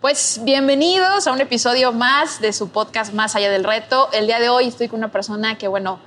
Pues bienvenidos a un episodio más de su podcast Más allá del reto. El día de hoy estoy con una persona que, bueno,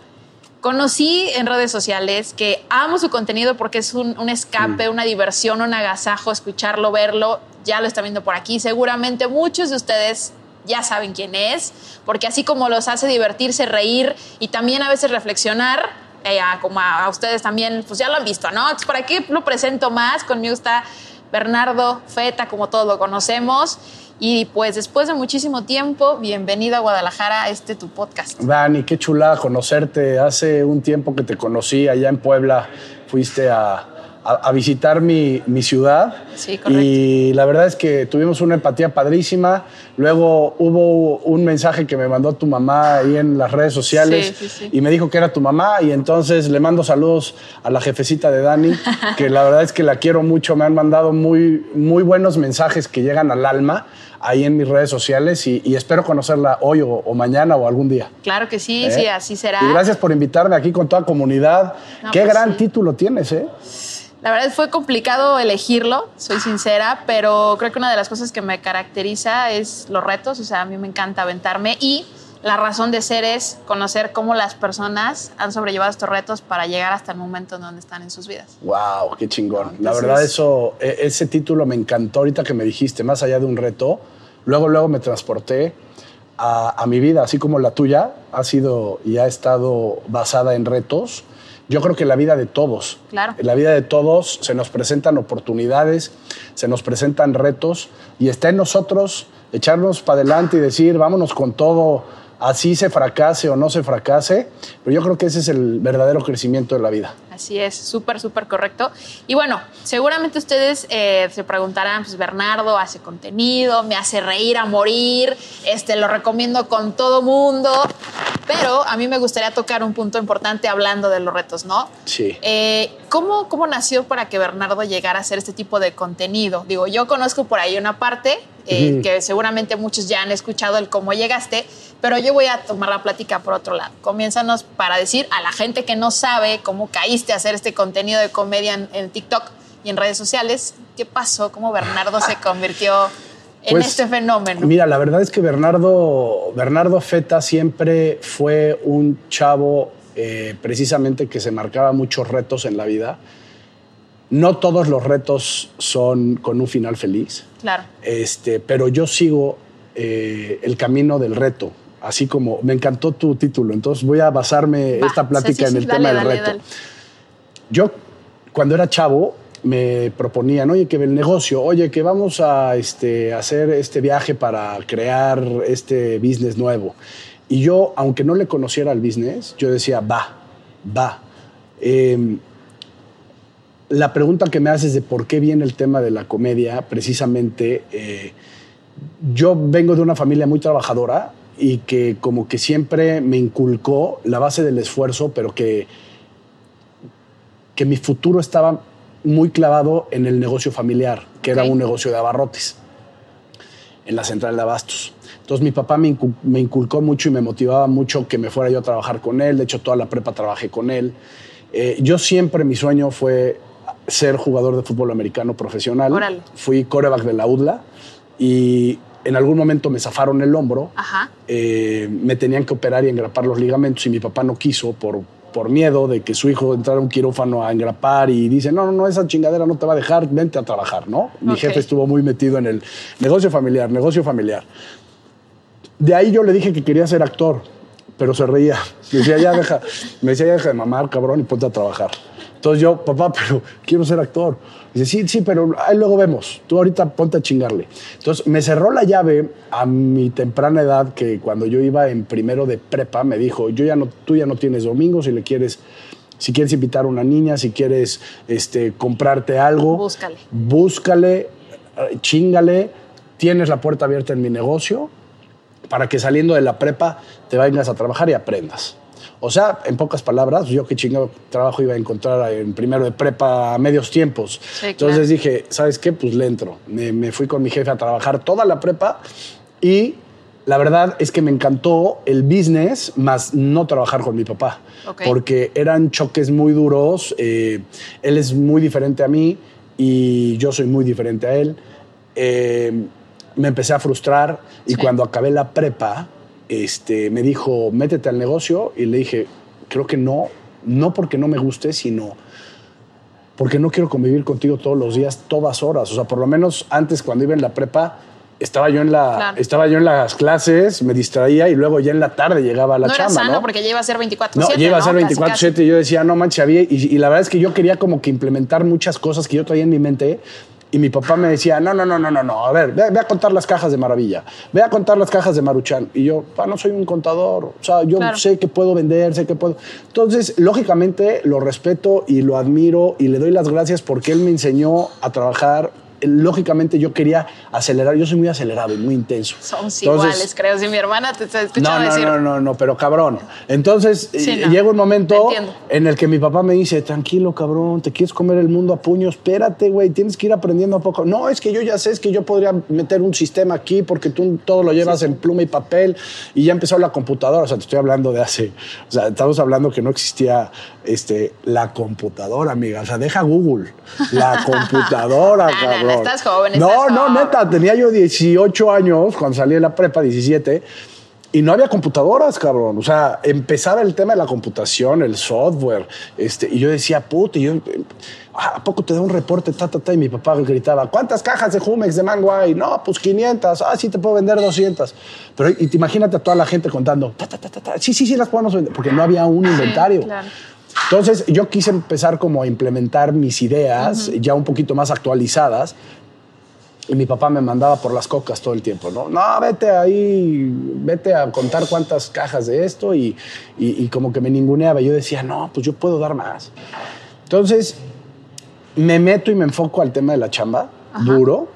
conocí en redes sociales, que amo su contenido porque es un, escape, mm. una diversión, un agasajo, escucharlo, verlo. Ya lo está viendo por aquí. Seguramente muchos de ustedes ya saben quién es, porque así como los hace divertirse, reír y también a veces reflexionar, eh, como a, ustedes también, pues ya lo han visto, ¿no? Entonces, ¿por aquí lo presento más? Conmigo está Bernardo Feta, como todos lo conocemos. Y pues después de muchísimo tiempo, bienvenido a Guadalajara a este tu podcast. Dani, qué chulada conocerte. Hace un tiempo que te conocí allá en Puebla, fuiste a, a, visitar mi, mi, ciudad. Sí, correcto. Y la verdad es que tuvimos una empatía padrísima. Luego hubo un mensaje que me mandó tu mamá ahí en las redes sociales y me dijo que era tu mamá. Y entonces le mando saludos a la jefecita de Dani, que la verdad es que la quiero mucho. Me han mandado muy, muy buenos mensajes que llegan al alma ahí en mis redes sociales y, espero conocerla hoy o, mañana o algún día. Claro que sí, sí, ¿Eh? así será. Y gracias por invitarme aquí con toda comunidad. Qué pues gran título tienes, ¿eh? La verdad fue complicado elegirlo, soy sincera, pero creo que una de las cosas que me caracteriza es los retos, o sea, a mí me encanta aventarme y la razón de ser es conocer cómo las personas han sobrellevado estos retos para llegar hasta el momento en donde están en sus vidas. ¡Wow! ¡Qué chingón! la verdad, eso, e, ese título me encantó ahorita que me dijiste, más allá de un reto. Luego, luego me transporté a, a mi vida, así como la tuya ha sido y ha estado basada en retos yo creo que la vida de todos. Claro. En la vida de todos se nos presentan oportunidades, se nos presentan retos y está en nosotros echarnos para adelante y decir, vámonos con todo, así se fracase o no se fracase, pero yo creo que ese es el verdadero crecimiento de la vida. Así es, súper, súper correcto. Y bueno, seguramente ustedes eh, se preguntarán, pues Bernardo hace contenido, me hace reír a morir, este, lo recomiendo con todo mundo, pero a mí me gustaría tocar un punto importante hablando de los retos, ¿no? Sí. Eh, ¿cómo, ¿Cómo nació para que Bernardo llegara a hacer este tipo de contenido? Digo, yo conozco por ahí una parte eh, que seguramente muchos ya han escuchado el cómo llegaste, pero yo voy a tomar la plática por otro lado. Comiénzanos para decir a la gente que no sabe cómo caíste hacer este contenido de comedia en, TikTok y en redes sociales. ¿Qué pasó? ¿Cómo Bernardo se convirtió en pues, este fenómeno? Mira, la verdad es que Bernardo, Bernardo Feta siempre fue un chavo eh, precisamente que se marcaba muchos retos en la vida. No todos los retos son con un final feliz. Claro. Este, pero yo sigo eh, el camino del reto. Así como me encantó tu título, entonces voy a basarme esta plática en el tema del reto. Yo, cuando era chavo, me proponían, oye, que el negocio, oye, que vamos a este, hacer este viaje para crear este business nuevo. Y yo, aunque no le conociera el business, yo decía, va, va. Em, la pregunta que me haces de por qué viene el tema de la comedia, precisamente, eh, yo vengo de una familia muy trabajadora y que como que siempre me inculcó la base del esfuerzo, pero que que mi futuro estaba muy clavado en el negocio familiar, que era un negocio de abarrotes en la central de abastos. Entonces mi papá me, inculcó mucho y me motivaba mucho que me fuera yo a trabajar con él. De hecho, toda la prepa trabajé con él. Eh, yo siempre, mi sueño fue ser jugador de fútbol americano profesional. Fui coreback de la UDLA y en algún momento me zafaron el hombro. Eh, me tenían que operar y engrapar los ligamentos y mi papá no quiso por por miedo de que su hijo entrara a un quirófano a engrapar y dice, no, no, no, esa chingadera no te va a dejar, vente a trabajar, ¿no? Mi jefe estuvo muy metido en el negocio familiar, negocio familiar. De ahí yo le dije que quería ser actor, pero se reía. Me decía, ya deja, me decía, ya deja de mamar, cabrón, y ponte a trabajar. Entonces yo, papá, pero quiero ser actor. Dice, sí, sí, pero ahí luego vemos. Tú ahorita ponte a chingarle. Entonces me cerró la llave a mi temprana edad, que cuando yo iba en primero de prepa, me dijo, yo ya no, tú ya no tienes domingo si le quieres si quieres invitar a una niña, si quieres este, comprarte algo, búscale. Búscale, chingale, tienes la puerta abierta en mi negocio, para que saliendo de la prepa te vayas a trabajar y aprendas. O sea, en pocas palabras, yo qué chingado trabajo iba a encontrar en primero de prepa a medios tiempos. Entonces dije, ¿sabes qué? Pues le entro. Me, fui con mi jefe a trabajar toda la prepa y la verdad es que me encantó el business, más no trabajar con mi papá. Porque eran choques muy duros. Eh, él es muy diferente a mí y yo soy muy diferente a él. Eh, me empecé a frustrar y cuando acabé la prepa, este, me dijo, métete al negocio y le dije, creo que no, no porque no me guste, sino porque no quiero convivir contigo todos los días, todas horas. O sea, por lo menos antes cuando iba en la prepa, estaba yo en la estaba yo en las clases, me distraía y luego ya en la tarde llegaba a la no chamba, era sano porque ya iba a ser 24/7. No, ya iba a ser 24/7 y yo decía, "No manches, había y, y, la verdad es que yo quería como que implementar muchas cosas que yo traía en mi mente y mi papá me decía, no, no, no, no, no, no, a ver, ve, a contar las cajas de Maravilla, ve a contar las cajas de Maruchan. Y yo, no soy un contador, o sea, yo sé que puedo vender, sé que puedo. Entonces, lógicamente, lo respeto y lo admiro y le doy las gracias porque él me enseñó a trabajar lógicamente yo quería acelerar, yo soy muy acelerado y muy intenso. Somos iguales, creo, si mi hermana te está escuchando no, decir... No, no, no, pero cabrón. Entonces eh, llega un momento en el que mi papá me dice, tranquilo, cabrón, te quieres comer el mundo a puño, espérate, güey, tienes que ir aprendiendo a poco. No, es que yo ya sé, es que yo podría meter un sistema aquí porque tú todo lo llevas en pluma y papel y ya empezó la computadora, o sea, te estoy hablando de hace, o sea, estamos hablando que no existía este, la computadora, amiga, o sea, deja Google, la computadora, cabrón. Estás joven, No, no, neta, tenía yo 18 años cuando salí de la prepa, 17. Y no había computadoras, cabrón. O sea, empezaba el tema de la computación, el software. Este, y yo decía, puta, y yo, ¿a poco te da un reporte? Ta, ta, ta, y mi papá gritaba, ¿cuántas cajas de Jumex de mango hay? No, pues 500. Ah, sí, te puedo vender 200. Pero y te imagínate a toda la gente contando, ta, ta, ta, ta, sí, sí, sí, las podemos vender. Porque no había un inventario. claro. Entonces yo quise empezar como a implementar mis ideas ya un poquito más actualizadas y mi papá me mandaba por las cocas todo el tiempo, ¿no? No, vete ahí, vete a contar cuántas cajas de esto y, y, como que me ninguneaba. Yo decía, no, pues yo puedo dar más. Entonces me meto y me enfoco al tema de la chamba, duro,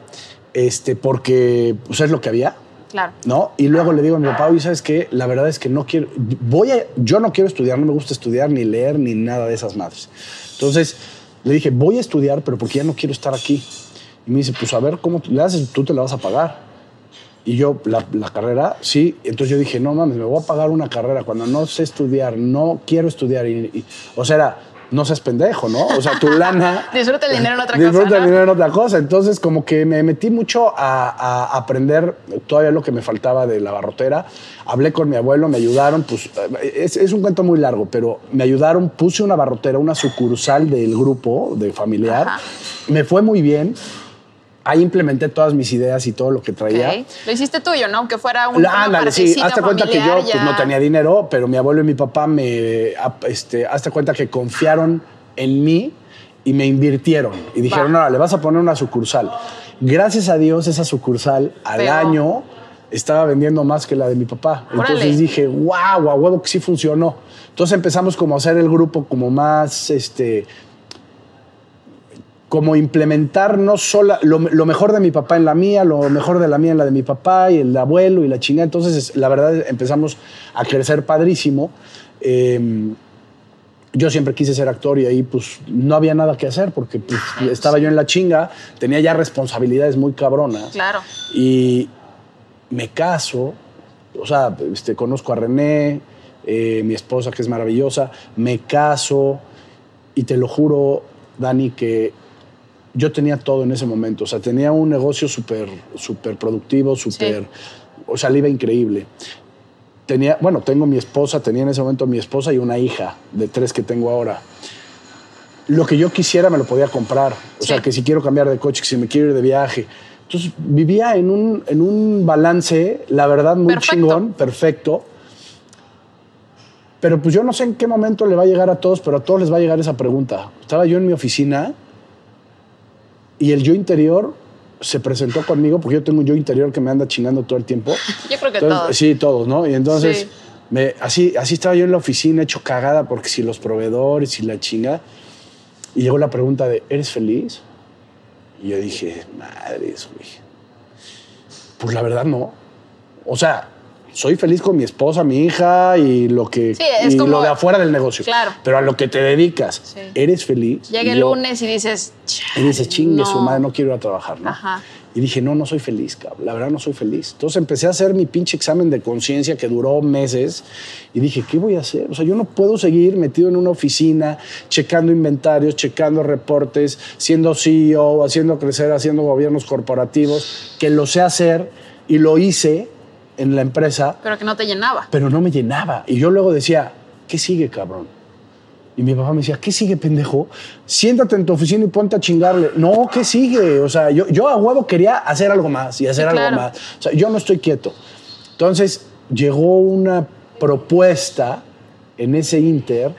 este, porque pues, es lo que había. Claro. ¿No? Y luego le digo a mi papá, oye, ¿sabes qué? La verdad es que no quiero, voy a, yo no quiero estudiar, no me gusta estudiar, ni leer, ni nada de esas madres. Entonces le dije, voy a estudiar, pero porque ya no quiero estar aquí. Y me dice, pues a ver, ¿cómo le haces? Tú te la vas a pagar. Y yo, la, carrera, sí. Entonces yo dije, no mames, me voy a pagar una carrera cuando no sé estudiar, no quiero estudiar. Y, o sea, era, no seas pendejo, ¿no? O sea, tu lana... disfruta el dinero en otra cosa. Disfruta el dinero en otra cosa. Entonces, como que me metí mucho a, aprender todavía lo que me faltaba de la barrotera. Hablé con mi abuelo, me ayudaron, pues es, es, un cuento muy largo, pero me ayudaron, puse una barrotera, una sucursal del grupo de familiar. Me fue muy bien ahí implementé todas mis ideas y todo lo que traía. Lo hiciste tuyo, ¿no? Que fuera un Ándale, sí. Hazte cuenta que yo pues, no tenía dinero, pero mi abuelo y mi papá me... Este, hazte cuenta que confiaron en mí y me invirtieron. Y dijeron, no, le vas a poner una sucursal. Gracias a Dios, esa sucursal al año estaba vendiendo más que la de mi papá. Entonces dije, wow, a huevo que sí funcionó. Entonces empezamos como a hacer el grupo como más, este, como implementar no solo lo, mejor de mi papá en la mía, lo mejor de la mía en la de mi papá y el abuelo y la chingada. Entonces, la verdad, empezamos a crecer padrísimo. Em, yo siempre quise ser actor y ahí pues no había nada que hacer porque pues, estaba yo en la chinga, tenía ya responsabilidades muy cabronas. Claro. Y me caso, o sea, este, conozco a René, eh, mi esposa que es maravillosa, me caso y te lo juro, Dani, que yo tenía todo en ese momento. O sea, tenía un negocio súper super productivo, súper. O sea, le iba increíble. Tenía, bueno, tengo mi esposa, tenía en ese momento mi esposa y una hija de tres que tengo ahora. Lo que yo quisiera me lo podía comprar. O sea, que si quiero cambiar de coche, que si me quiero ir de viaje. Entonces vivía en un, en un balance, la verdad, muy chingón, perfecto. Pero pues yo no sé en qué momento le va a llegar a todos, pero a todos les va a llegar esa pregunta. Estaba yo en mi oficina y el yo interior se presentó conmigo, porque yo tengo un yo interior que me anda chingando todo el tiempo. Yo creo que todos. Sí, todos, ¿no? Y entonces, me, así, así estaba yo en la oficina, hecho cagada, porque si los proveedores y la chinga. Y llegó la pregunta de, ¿eres feliz? Y yo dije, madre, eso, Pues la verdad no. O sea, soy feliz con mi esposa, mi hija y lo que Sí, es y como- lo de afuera del negocio. Claro. Pero a lo que te dedicas, Sí. eres feliz. Llega el yo- lunes y dices. Y dices, chingue no. su madre, no quiero ir a trabajar, ¿no? Ajá. Y dije, no, no soy feliz, cabrón. La verdad no soy feliz. Entonces empecé a hacer mi pinche examen de conciencia que duró meses y dije, ¿qué voy a hacer? O sea, yo no puedo seguir metido en una oficina, checando inventarios, checando reportes, siendo CEO, haciendo crecer, haciendo gobiernos corporativos, que lo sé hacer y lo hice en la empresa, Pero que no te llenaba. pero no me llenaba. Y yo luego decía, ¿qué sigue, cabrón? Y mi papá me decía, ¿qué sigue, pendejo? Siéntate en tu oficina y ponte a chingarle. No, ¿qué sigue? O sea, yo, yo a huevo quería hacer algo más y hacer Sí, algo más. O sea, yo no estoy quieto. Entonces, llegó una propuesta en ese inter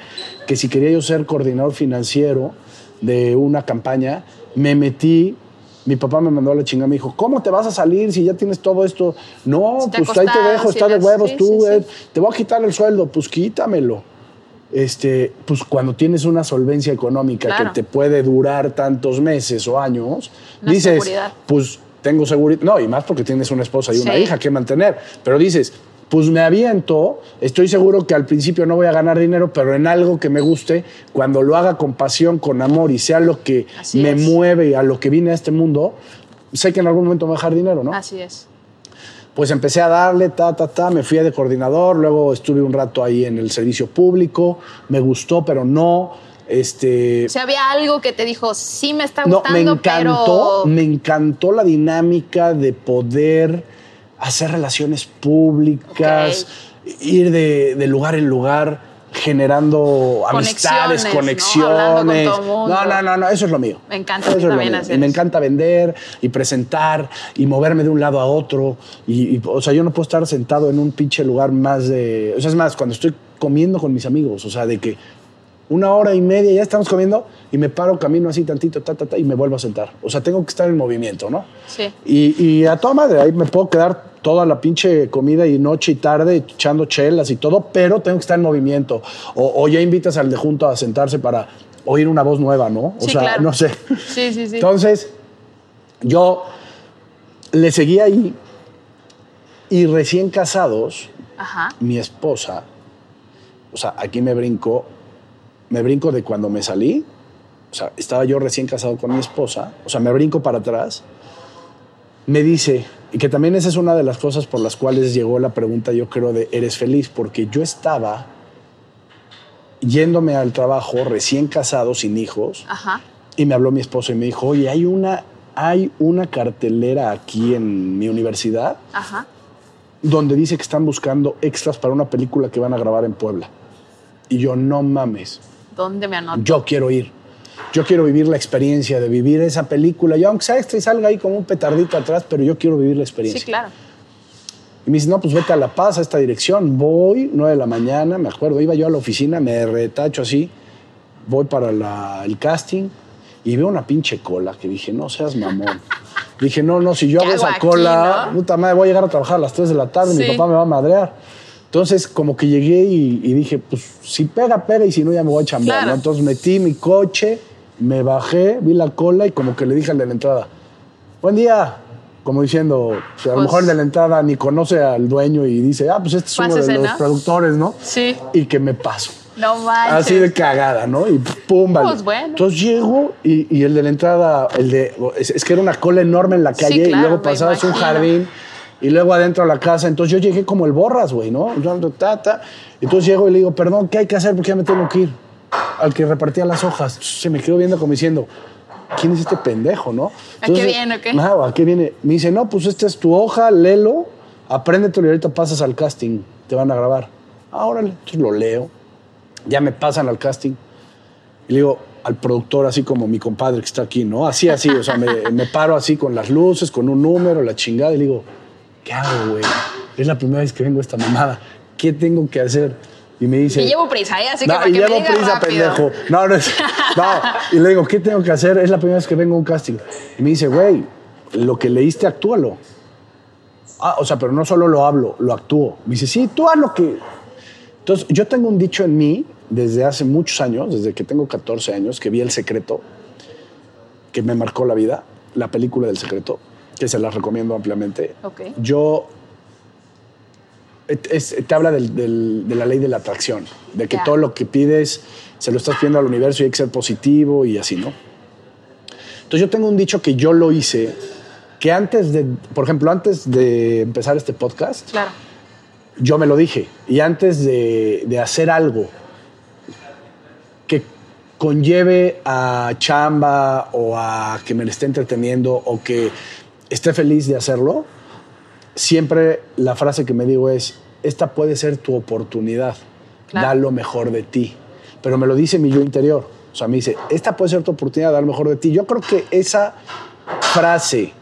que si quería yo ser coordinador financiero de una campaña, me metí. Mi papá me mandó a la chingada, me dijo, ¿cómo te vas a salir si ya tienes todo esto? No, Si pues ahí te dejo, si está de huevos sí, tú, sí, sí. te voy a quitar el sueldo, pues quítamelo. Este, pues cuando tienes una solvencia económica Claro. que te puede durar tantos meses o años, Una dices, seguridad. pues tengo seguridad, no, y más porque tienes una esposa y una hija que mantener, pero dices, pues me aviento, estoy seguro que al principio no voy a ganar dinero, pero en algo que me guste, cuando lo haga con pasión, con amor y sea lo que Así me es. mueve y a lo que vine a este mundo, sé que en algún momento me va a dejar dinero, ¿no? Así es. Pues empecé a darle, ta, ta, ta, me fui de coordinador, luego estuve un rato ahí en el servicio público, me gustó, pero no, este... O sea, había algo que te dijo, sí me está No, gustando, me encantó, pero. me encantó la dinámica de poder hacer relaciones públicas, ir de, de lugar en lugar generando amistades, Conexiones, ¿no? No, no, no, no, eso es lo mío. Me encanta Eso también hacer Y me encanta vender y presentar y moverme de un lado a otro. Y, y, o sea, yo no puedo estar sentado en un pinche lugar más de. O sea, es más, cuando estoy comiendo con mis amigos, o sea, de que una hora y media ya estamos comiendo y me paro, camino así tantito, ta, ta, ta, y me vuelvo a sentar. O sea, tengo que estar en movimiento, ¿no? Sí. Y, y a toda madre, ahí me puedo quedar toda la pinche comida y noche y tarde echando chelas y todo, pero tengo que estar en movimiento. O, o ya invitas al de junto a sentarse para oír una voz nueva, ¿no? O Sí, sea, claro. no sé. Sí, sí, sí. Entonces, yo le seguí ahí y recién casados, Ajá. mi esposa, o sea, aquí me brinco, me brinco de cuando me salí, o sea, estaba yo recién casado con mi esposa, o sea, me brinco para atrás, me dice, y que también esa es una de las cosas por las cuales llegó la pregunta, yo creo, de ¿eres feliz? Porque yo estaba yéndome al trabajo recién casado, sin hijos, Ajá. y me habló mi esposo y me dijo, oye, hay una, hay una cartelera aquí en mi universidad Ajá. donde dice que están buscando extras para una película que van a grabar en Puebla. Y yo, no mames, ¿Dónde me anoto? yo quiero ir. Yo quiero vivir la experiencia de vivir esa película. Yo, aunque sea extra y salga ahí como un petardito atrás, pero yo quiero vivir la experiencia. Sí, claro. Y me dice, no, pues vete a La Paz, a esta dirección. Voy, 9 de la mañana, me acuerdo, iba yo a la oficina, me retacho así, voy para la- el casting y veo una pinche cola que dije, no seas mamón. dije, no, no, si yo ¿Qué hago esa aquí, cola, no? puta madre, voy a llegar a trabajar a las 3 de la tarde, mi Sí. papá me va a madrear. Entonces, como que llegué y, y dije, pues si pega, pega y si no, ya me voy a chambear, Claro. ¿no? Entonces metí mi coche, me bajé, vi la cola y como que le dije al de la entrada, buen día. Como diciendo, o sea, a lo Pues- mejor el de la entrada ni conoce al dueño y dice, ah, pues este es uno de los ¿no? productores, ¿no? Sí. Y que me paso. No manches. Así de cagada, ¿no? Y pum, vale. Pues bueno. Entonces llego y, y el de la entrada, el de, es, es que era una cola enorme en la Sí, calle claro, y luego pasabas un jardín y luego adentro a la casa. Entonces yo llegué como el borras, güey, ¿no? Yo ando, ta, ta. Entonces llego y le digo, perdón, ¿qué hay que hacer? Porque ya me tengo que ir. Al que repartía las hojas. Se me quedó viendo como diciendo, ¿quién es este pendejo, no? ¿A qué viene o qué? ¿a qué viene? Me dice, no, pues esta es tu hoja, léelo, apréndetelo y ahorita pasas al casting. Te van a grabar. Ah, órale. Entonces lo leo ya me pasan al casting. Y le digo al productor, así como mi compadre que está aquí, ¿no? Así, así, o sea, me, me paro así con las luces, con un número, la chingada, y le digo, ¿qué hago, güey? Es la primera vez que vengo a esta mamada. ¿Qué tengo que hacer? Y me dice... Y llevo prisa, ¿eh? Así que No, para y que me llevo digas prisa, rápido. pendejo. No, no es. No. Y le digo, ¿qué tengo que hacer? Es la primera vez que vengo a un casting. Y me dice, güey, lo que leíste, actúalo. Ah, o sea, pero no solo lo hablo, lo actúo. Me dice, sí, tú haz lo que. Entonces, yo tengo un dicho en mí desde hace muchos años, desde que tengo 14 años, que vi El Secreto, que me marcó la vida, la película del Secreto, que se la recomiendo ampliamente. Ok. Yo te habla de la ley de la atracción, de que todo lo que pides se lo estás pidiendo al universo y hay que ser positivo y así, ¿no? Entonces yo tengo un dicho que yo lo hice, que antes de, por ejemplo, antes de empezar este podcast, claro. yo me lo dije, y antes de, de hacer algo que conlleve a chamba o a que me esté entreteniendo o que esté feliz de hacerlo, siempre la frase que me digo es, esta puede ser tu oportunidad, da lo mejor de ti. Pero me lo dice mi yo interior. O sea, me dice, esta puede ser tu oportunidad, da lo mejor de ti. Yo creo que esa frase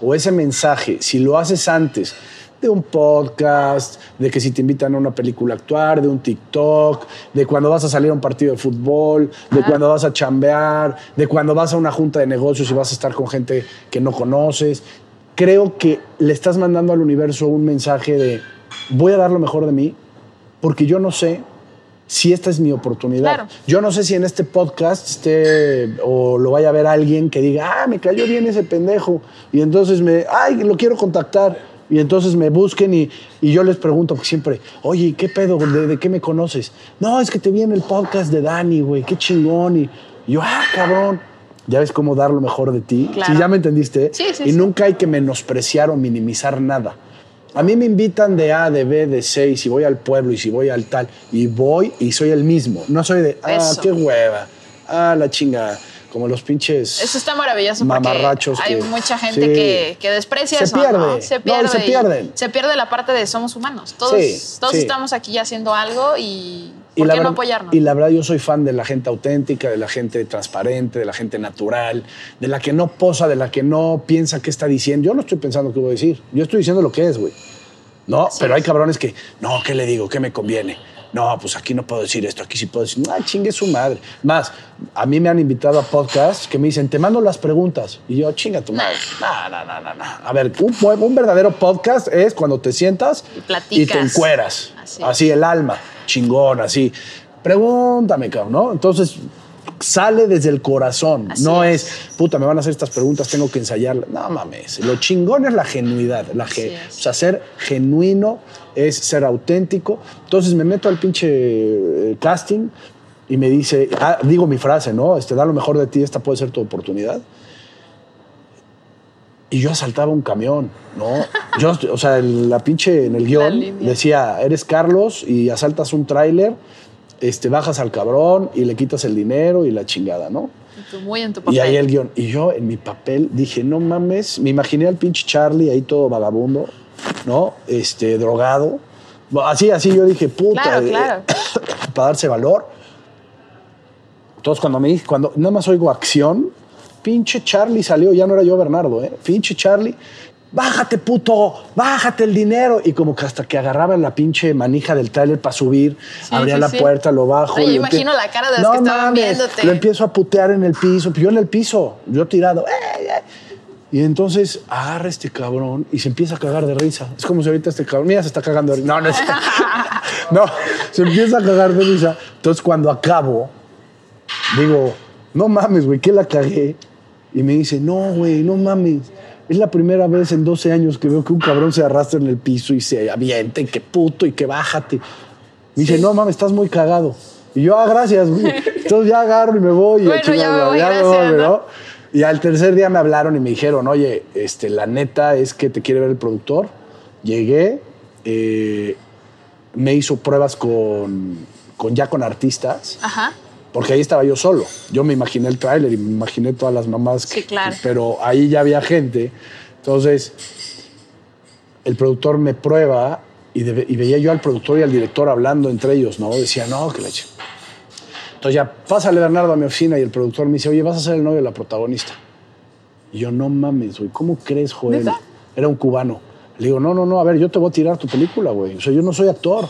o ese mensaje, si lo haces antes de un podcast, de que si te invitan a una película a actuar, de un TikTok, de cuando vas a salir a un partido de fútbol, de cuando vas a chambear, de cuando vas a una junta de negocios y vas a estar con gente que no conoces. Creo que le estás mandando al universo un mensaje de voy a dar lo mejor de mí porque yo no sé si esta es mi oportunidad. Yo no sé si en este podcast esté o lo vaya a ver alguien que diga, ah, me cayó bien ese pendejo. Y entonces me, ay, lo quiero contactar. Y entonces me busquen y, yo les pregunto siempre, oye, ¿qué pedo? ¿De, qué me conoces? No, es que te vi en el podcast de Dani, güey, qué chingón. Y, yo, ah, cabrón. Ya ves cómo dar lo mejor de ti. Si ya me entendiste. Sí, sí, y nunca hay que menospreciar o minimizar nada. A mí me invitan de A, de B, de C, y si voy al pueblo y si voy al tal, y voy y soy el mismo. No soy de, ah, qué hueva, ah, la chinga como los pinches. Eso está maravilloso mamarrachos porque hay mucha gente que, que, desprecia se eso. Pierde. Se pierde. se pierden. Se pierde la parte de somos humanos. Todos, todos estamos aquí haciendo algo y. ¿Por qué no apoyarnos? Y la verdad, yo soy fan de la gente auténtica, de la gente transparente, de la gente natural, de la que no posa, de la que no piensa qué está diciendo. Yo no estoy pensando qué voy a decir. Yo estoy diciendo lo que es, güey. No, pero hay cabrones que, no, ¿qué le digo? ¿Qué me conviene? No, pues aquí no puedo decir esto, aquí sí puedo decir, ah, chingue su madre. Más, a mí me han invitado a podcasts que me dicen, te mando las preguntas. Y yo, chinga tu madre. No, no, no, no, no. A ver, un, verdadero podcast es cuando te sientas y, te encueras. Así. así el alma, chingón, así. Pregúntame, cabrón, ¿no? Entonces, sale desde el corazón. no es. puta, me van a hacer estas preguntas, tengo que ensayarlas. No mames. Lo chingón es la genuidad. La o sea, ser genuino es ser auténtico. Entonces me meto al pinche eh, casting y me dice, ah, digo mi frase, ¿no? Este, da lo mejor de ti, esta puede ser tu oportunidad. Y yo asaltaba un camión, ¿no? Yo, o sea, la pinche en el guion decía, eres Carlos y asaltas un tráiler este, bajas al cabrón y le quitas el dinero y la chingada, ¿no? muy en tu papel. Y ahí el guion. Y yo en mi papel dije, no mames, me imaginé al pinche Charlie ahí todo vagabundo, ¿no? Este, drogado. Así, así yo dije, puta. Claro, eh, claro. para darse valor. Entonces cuando me dije, cuando nada más oigo acción, pinche Charlie salió, ya no era yo Bernardo, ¿eh? Pinche Charlie bájate puto, bájate el dinero. Y como que hasta que agarraba la pinche manija del trailer para subir, abría la puerta, lo bajo. Oye, imagino la cara de los que estaban viéndote. Lo empiezo a putear en el piso, yo en el piso, yo tirado. Y entonces agarra este cabrón y se empieza a cagar de risa. Es como si ahorita este cabrón, mira, se está cagando de risa. No, no es. no, se empieza a cagar de risa. Entonces cuando acabo, digo, no mames, güey, ¿qué la cagué? Y me dice, no, güey, no mames es la primera vez en 12 años que veo que un cabrón se arrastra en el piso y se avienta y que puto y que bájate. Me dice, no mames, estás muy cagado. Y yo, ah, gracias. Entonces ya agarro y me voy. Bueno, y ya me voy, gracias, ¿no? Y al tercer día me hablaron y me dijeron, oye, este, la neta es que te quiere ver el productor. Llegué, eh, me hizo pruebas con, con ya con artistas. Ajá porque ahí estaba yo solo. Yo me imaginé el tráiler y me imaginé todas las mamás. Sí, claro. pero ahí ya había gente. Entonces, el productor me prueba y, veía yo al productor y al director hablando entre ellos, ¿no? Decía, no, que leche. Entonces ya, pásale Bernardo a mi oficina y el productor me dice, oye, vas a ser el novio de la protagonista. Y yo, no mames, güey, ¿cómo crees, Joel? Era un cubano. Le digo, no, no, no, a ver, yo te voy a tirar tu película, güey. O sea, yo no soy actor.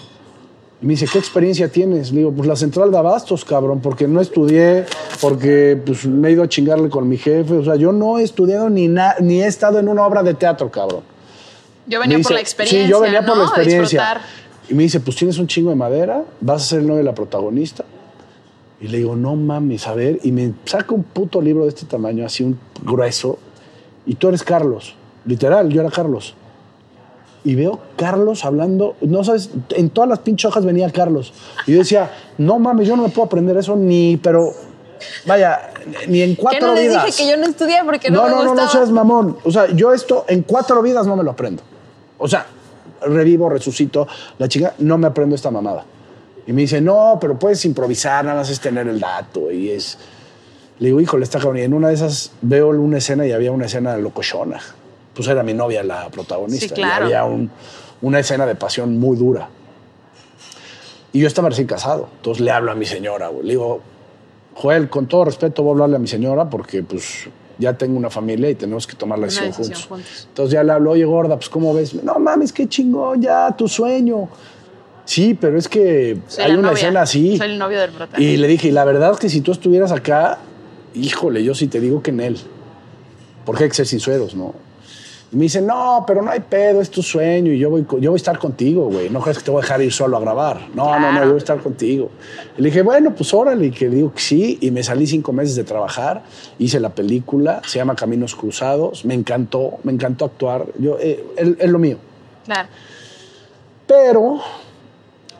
Me dice, ¿qué experiencia tienes? Le digo, pues la central de abastos, cabrón, porque no estudié, porque pues, me he ido a chingarle con mi jefe. O sea, yo no he estudiado ni, ni he estado en una obra de teatro, cabrón. Yo venía por la experiencia. Sí, yo venía por la experiencia. Y me dice, pues tienes un chingo de madera, vas a ser el novio de la protagonista. Y le digo, no mames, a ver. Y me saca un puto libro de este tamaño, así un grueso. Y tú eres Carlos. Literal, yo era Carlos. Y veo Carlos hablando, no sabes, en todas las pinches hojas venía Carlos. Y yo decía, no mames, yo no me puedo aprender eso ni, pero vaya, ni en cuatro no les dije que yo no estudié porque no, no me No, no, no seas mamón. O sea, yo esto en cuatro vidas no me lo aprendo. O sea, revivo, resucito, la chica, no me aprendo esta mamada. Y me dice, no, pero puedes improvisar, nada más es tener el dato. Y es. Le digo, híjole, está cabrón. Y en una de esas veo una escena y había una escena locochona pues era mi novia la protagonista. Sí, claro. Y había una escena de pasión muy dura. Y yo estaba recién casado. Entonces le hablo a mi señora, güey. Le digo, Joel, con todo respeto voy a hablarle a mi señora porque pues ya tengo una familia y tenemos que tomar la decisión, juntos. Entonces ya le hablo, oye, gorda, pues ¿cómo ves? No mames, qué chingón, ya, tu sueño. Sí, pero es que hay una escena así. Soy el novio del protagonista. Y le dije, y la verdad es que si tú estuvieras acá, híjole, yo sí te digo que en él. Porque hay que ser sinceros, ¿no? Y me dice, no, pero no hay pedo, es tu sueño y yo voy, yo voy a estar contigo, güey. No crees que te voy a dejar ir solo a grabar. No, no, no, yo voy a estar contigo. Y le dije, bueno, pues órale, y que digo que sí. Y me salí cinco meses de trabajar, hice la película, se llama Caminos Cruzados. Me encantó, me encantó actuar. Yo, eh, es, lo mío. Claro. Pero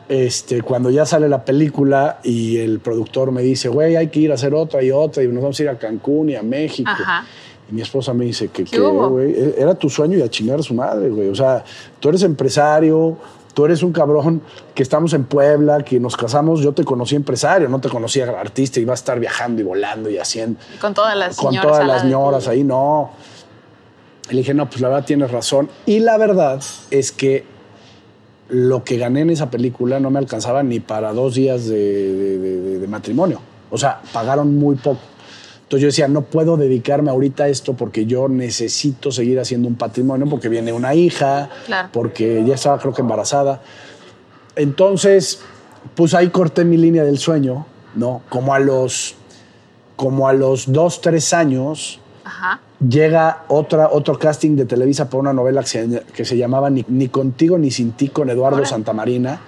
este, cuando ya sale la película y el productor me dice, güey, hay que ir a hacer otra y otra, y nos vamos a ir a Cancún y a México. Ajá mi esposa me dice que, güey, e, era tu sueño y a chingar a su madre, güey. O sea, tú eres empresario, tú eres un cabrón que estamos en Puebla, que nos casamos, yo te conocí empresario, no te conocía artista, iba a estar viajando y volando y haciendo. con todas las Con todas las señoras ahí, no. le dije, no, pues la verdad tienes razón. Y la verdad es que lo que gané en esa película no me alcanzaba ni para dos días de matrimonio. O sea, pagaron muy poco. Entonces yo decía, no puedo dedicarme ahorita a esto porque yo necesito seguir haciendo un patrimonio, porque viene una hija, porque ya estaba creo que embarazada. Entonces, pues ahí corté mi línea del sueño, ¿no? Como a los, como a los dos, tres años, llega otra, otro casting de Televisa por una novela que se, llamaba ni, contigo ni sin ti con Eduardo Santamarina.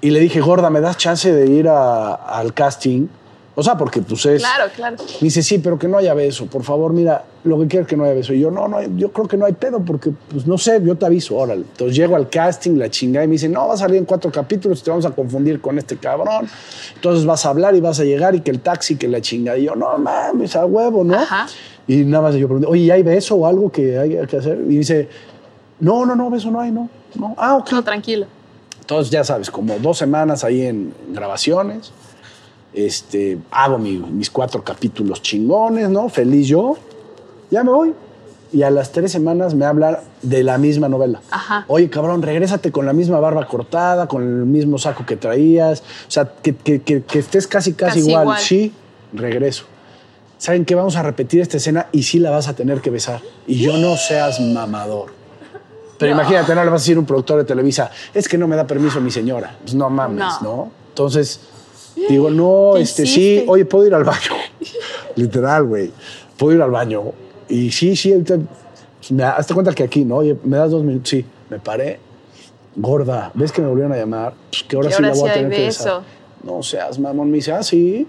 Y le dije, gorda, ¿me das chance de ir al casting? O sea, porque pues es. Claro, claro. dice, sí, pero que no haya beso. Por favor, mira, lo que quiero es que no haya beso. Y yo, no, no, yo creo que no hay pedo porque, pues no sé, yo te aviso, órale. Entonces llego al casting, la chingada, y me dice, no, va a salir en cuatro capítulos, te vamos a confundir con este cabrón. Entonces vas a hablar y vas a llegar y que el taxi, que la chingada. Y yo, no mames, a huevo, ¿no? Ajá. Y nada más yo pregunté, oye, ¿hay beso o algo que hay que hacer? Y dice, no, no, no, beso no hay, no. no. Ah, ok. No, tranquilo. Entonces, ya sabes, como dos semanas ahí en grabaciones este, hago mis cuatro capítulos chingones, ¿no? Feliz yo, ya me voy. Y a las tres semanas me hablan de la misma novela. Ajá. Oye, cabrón, regrésate con la misma barba cortada, con el mismo saco que traías. O sea, que, estés casi, casi, igual. Sí, regreso. ¿Saben qué? Vamos a repetir esta escena y sí la vas a tener que besar. Y yo no seas mamador. Pero imagínate, no le vas a decir a un productor de Televisa, es que no me da permiso mi señora. Pues no mames, ¿no? Entonces, Digo, no, este, sí, oye, puedo ir al baño. Literal, güey. Puedo ir al baño. Y sí, sí, me hazte cuenta que aquí, ¿no? Oye, me das dos minutos. Sí, me paré. Gorda, ¿ves que me volvieron a llamar? Pues que ahora sí la voy a tener que besar. No seas mamón. Me dice, ah, sí,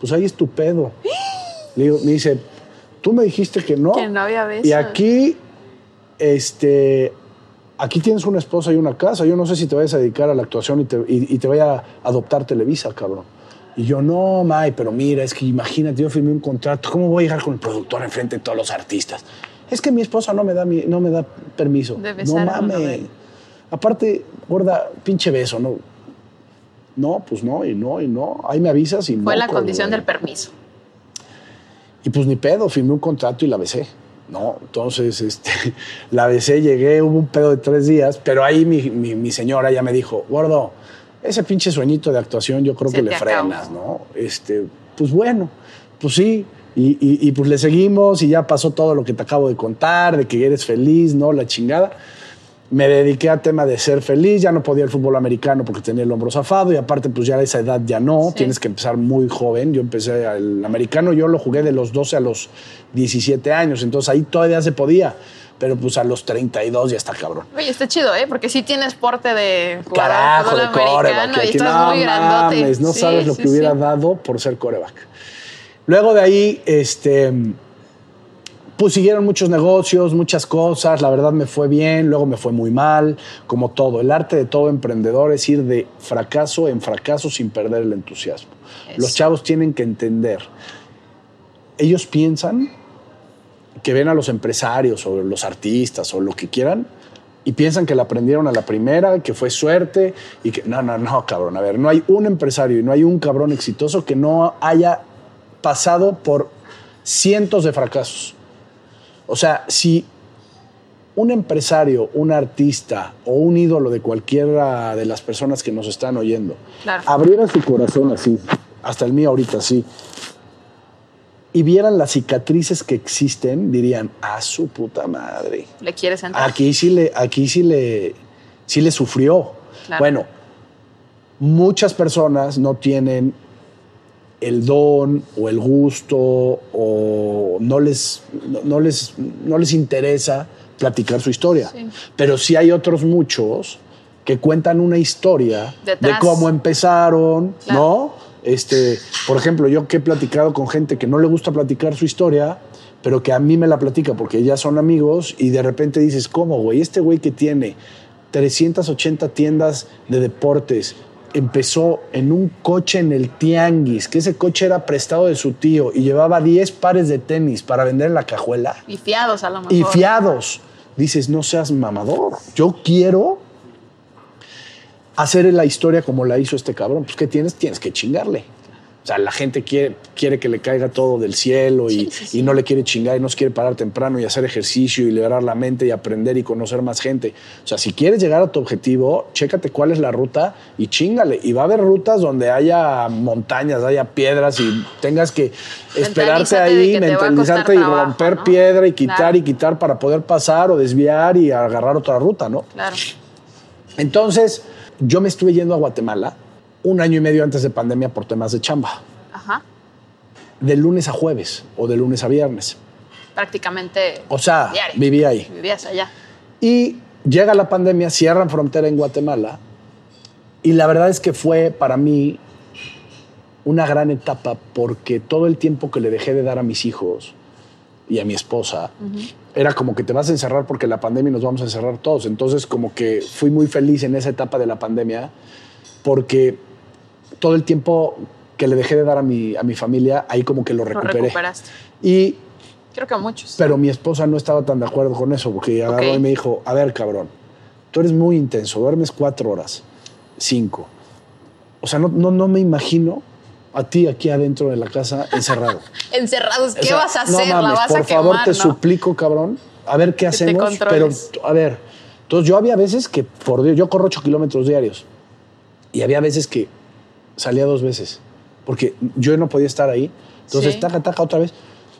pues ahí es tu pedo. Le digo, me dice, tú me dijiste que no. Que no había beso. Y aquí, este, aquí tienes una esposa y una casa, yo no sé si te vayas a dedicar a la actuación y te, y, te vaya a adoptar Televisa, cabrón. Y yo, no, May, pero mira, es que imagínate, yo firmé un contrato, ¿cómo voy a llegar con el productor enfrente de todos los artistas? Es que mi esposa no me da, no me da permiso. no mames. Aparte, gorda, pinche beso, ¿no? No, pues no, y no, y no. Ahí me avisas y Fue la condición del permiso. Y pues ni pedo, firmé un contrato y la besé. ¿No? Entonces, este, la besé, llegué, hubo un pedo de tres días, pero ahí mi, señora ya me dijo, gordo, ese pinche sueñito de actuación yo creo que le frenas, ¿no? Este, pues bueno, pues sí, y, y, pues le seguimos y ya pasó todo lo que te acabo de contar, de que eres feliz, ¿no? La chingada me dediqué al tema de ser feliz, ya no podía el fútbol americano porque tenía el hombro zafado y aparte pues ya a esa edad ya no, tienes que empezar muy joven. Yo empecé el americano, yo lo jugué de los 12 a los 17 años, entonces ahí todavía se podía. Pero pues a los 32 ya está cabrón. Oye, está chido, ¿eh? Porque sí tienes porte de jugar Carajo, de coreback. Y estás no, muy grandote. no sabes lo que hubiera dado por ser coreback. Luego de ahí, este pues siguieron muchos negocios, muchas cosas, la verdad me fue bien, luego me fue muy mal, como todo. El arte de todo emprendedor es ir de fracaso en fracaso sin perder el entusiasmo. Los chavos tienen que entender. Ellos piensan que ven a los empresarios o los artistas o lo que quieran y piensan que la aprendieron a la primera, que fue suerte y que no, no, no, cabrón. A ver, no hay un empresario y no hay un cabrón exitoso que no haya pasado por cientos de fracasos. O sea, si un empresario, un artista o un ídolo de cualquiera de las personas que nos están oyendo abriera su corazón así, hasta el mío ahorita así, y vieran las cicatrices que existen, dirían, a su puta madre. ¿Le quieres entrar? Aquí sí le, aquí sí le, sí le sufrió. Bueno, muchas personas no tienen el don o el gusto o no les, no, les, no les interesa platicar su historia. Pero sí hay otros muchos que cuentan una historia de cómo empezaron, ¿no? Este, por ejemplo, yo que he platicado con gente que no le gusta platicar su historia, pero que a mí me la platica porque ya son amigos y de repente dices, ¿cómo, güey? Este güey que tiene 380 tiendas de deportes, empezó en un coche en el Tianguis, que ese coche era prestado de su tío y llevaba 10 pares de tenis para vender en la cajuela. Y fiados a lo mejor. Y fiados. Dices, no seas mamador. Yo quiero hacer la historia como la hizo este cabrón. Pues, ¿qué tienes? Tienes que chingarle. O sea, la gente quiere, quiere que le caiga todo del cielo y, y, no le quiere chingar y no se quiere parar temprano y hacer ejercicio y liberar la mente y aprender y conocer más gente. O sea, si quieres llegar a tu objetivo, chécate cuál es la ruta y chingale. Y va a haber rutas donde haya montañas, haya piedras y tengas que esperarte ahí, mentalizarte y romper piedra y quitar y quitar para poder pasar o desviar y agarrar otra ruta, ¿no? Claro. Entonces, yo me estuve yendo a Guatemala un año y medio antes de pandemia por temas de chamba. Ajá. De lunes a jueves o de lunes a viernes. Prácticamente. O sea, vivía ahí. Vivías allá. Y llega la pandemia, cierran frontera en Guatemala. Y la verdad es que fue para mí una gran etapa porque todo el tiempo que le dejé de dar a mis hijos y a mi esposa, era como que te vas a encerrar porque la pandemia nos vamos a encerrar todos. Entonces como que fui muy feliz en esa etapa de la pandemia porque todo el tiempo que le dejé de dar a mi, a mi familia, ahí como que lo recuperé. Lo recuperaste. Y... Creo que a muchos. Pero mi esposa no estaba tan de acuerdo con eso, porque agarró y me dijo, a ver, cabrón, tú eres muy intenso, duermes cuatro horas, cinco. O sea, no, no, no me imagino a ti aquí adentro de la casa encerrado. Encerrados, ¿qué vas a hacer? ¿La vas por favor, te suplico, cabrón, a ver qué hacemos. Pero, a ver, entonces yo había veces que, por Dios, yo corro ocho kilómetros diarios. Y había veces que salía dos veces, porque yo no podía estar ahí. Entonces, sí. taca, taca otra vez.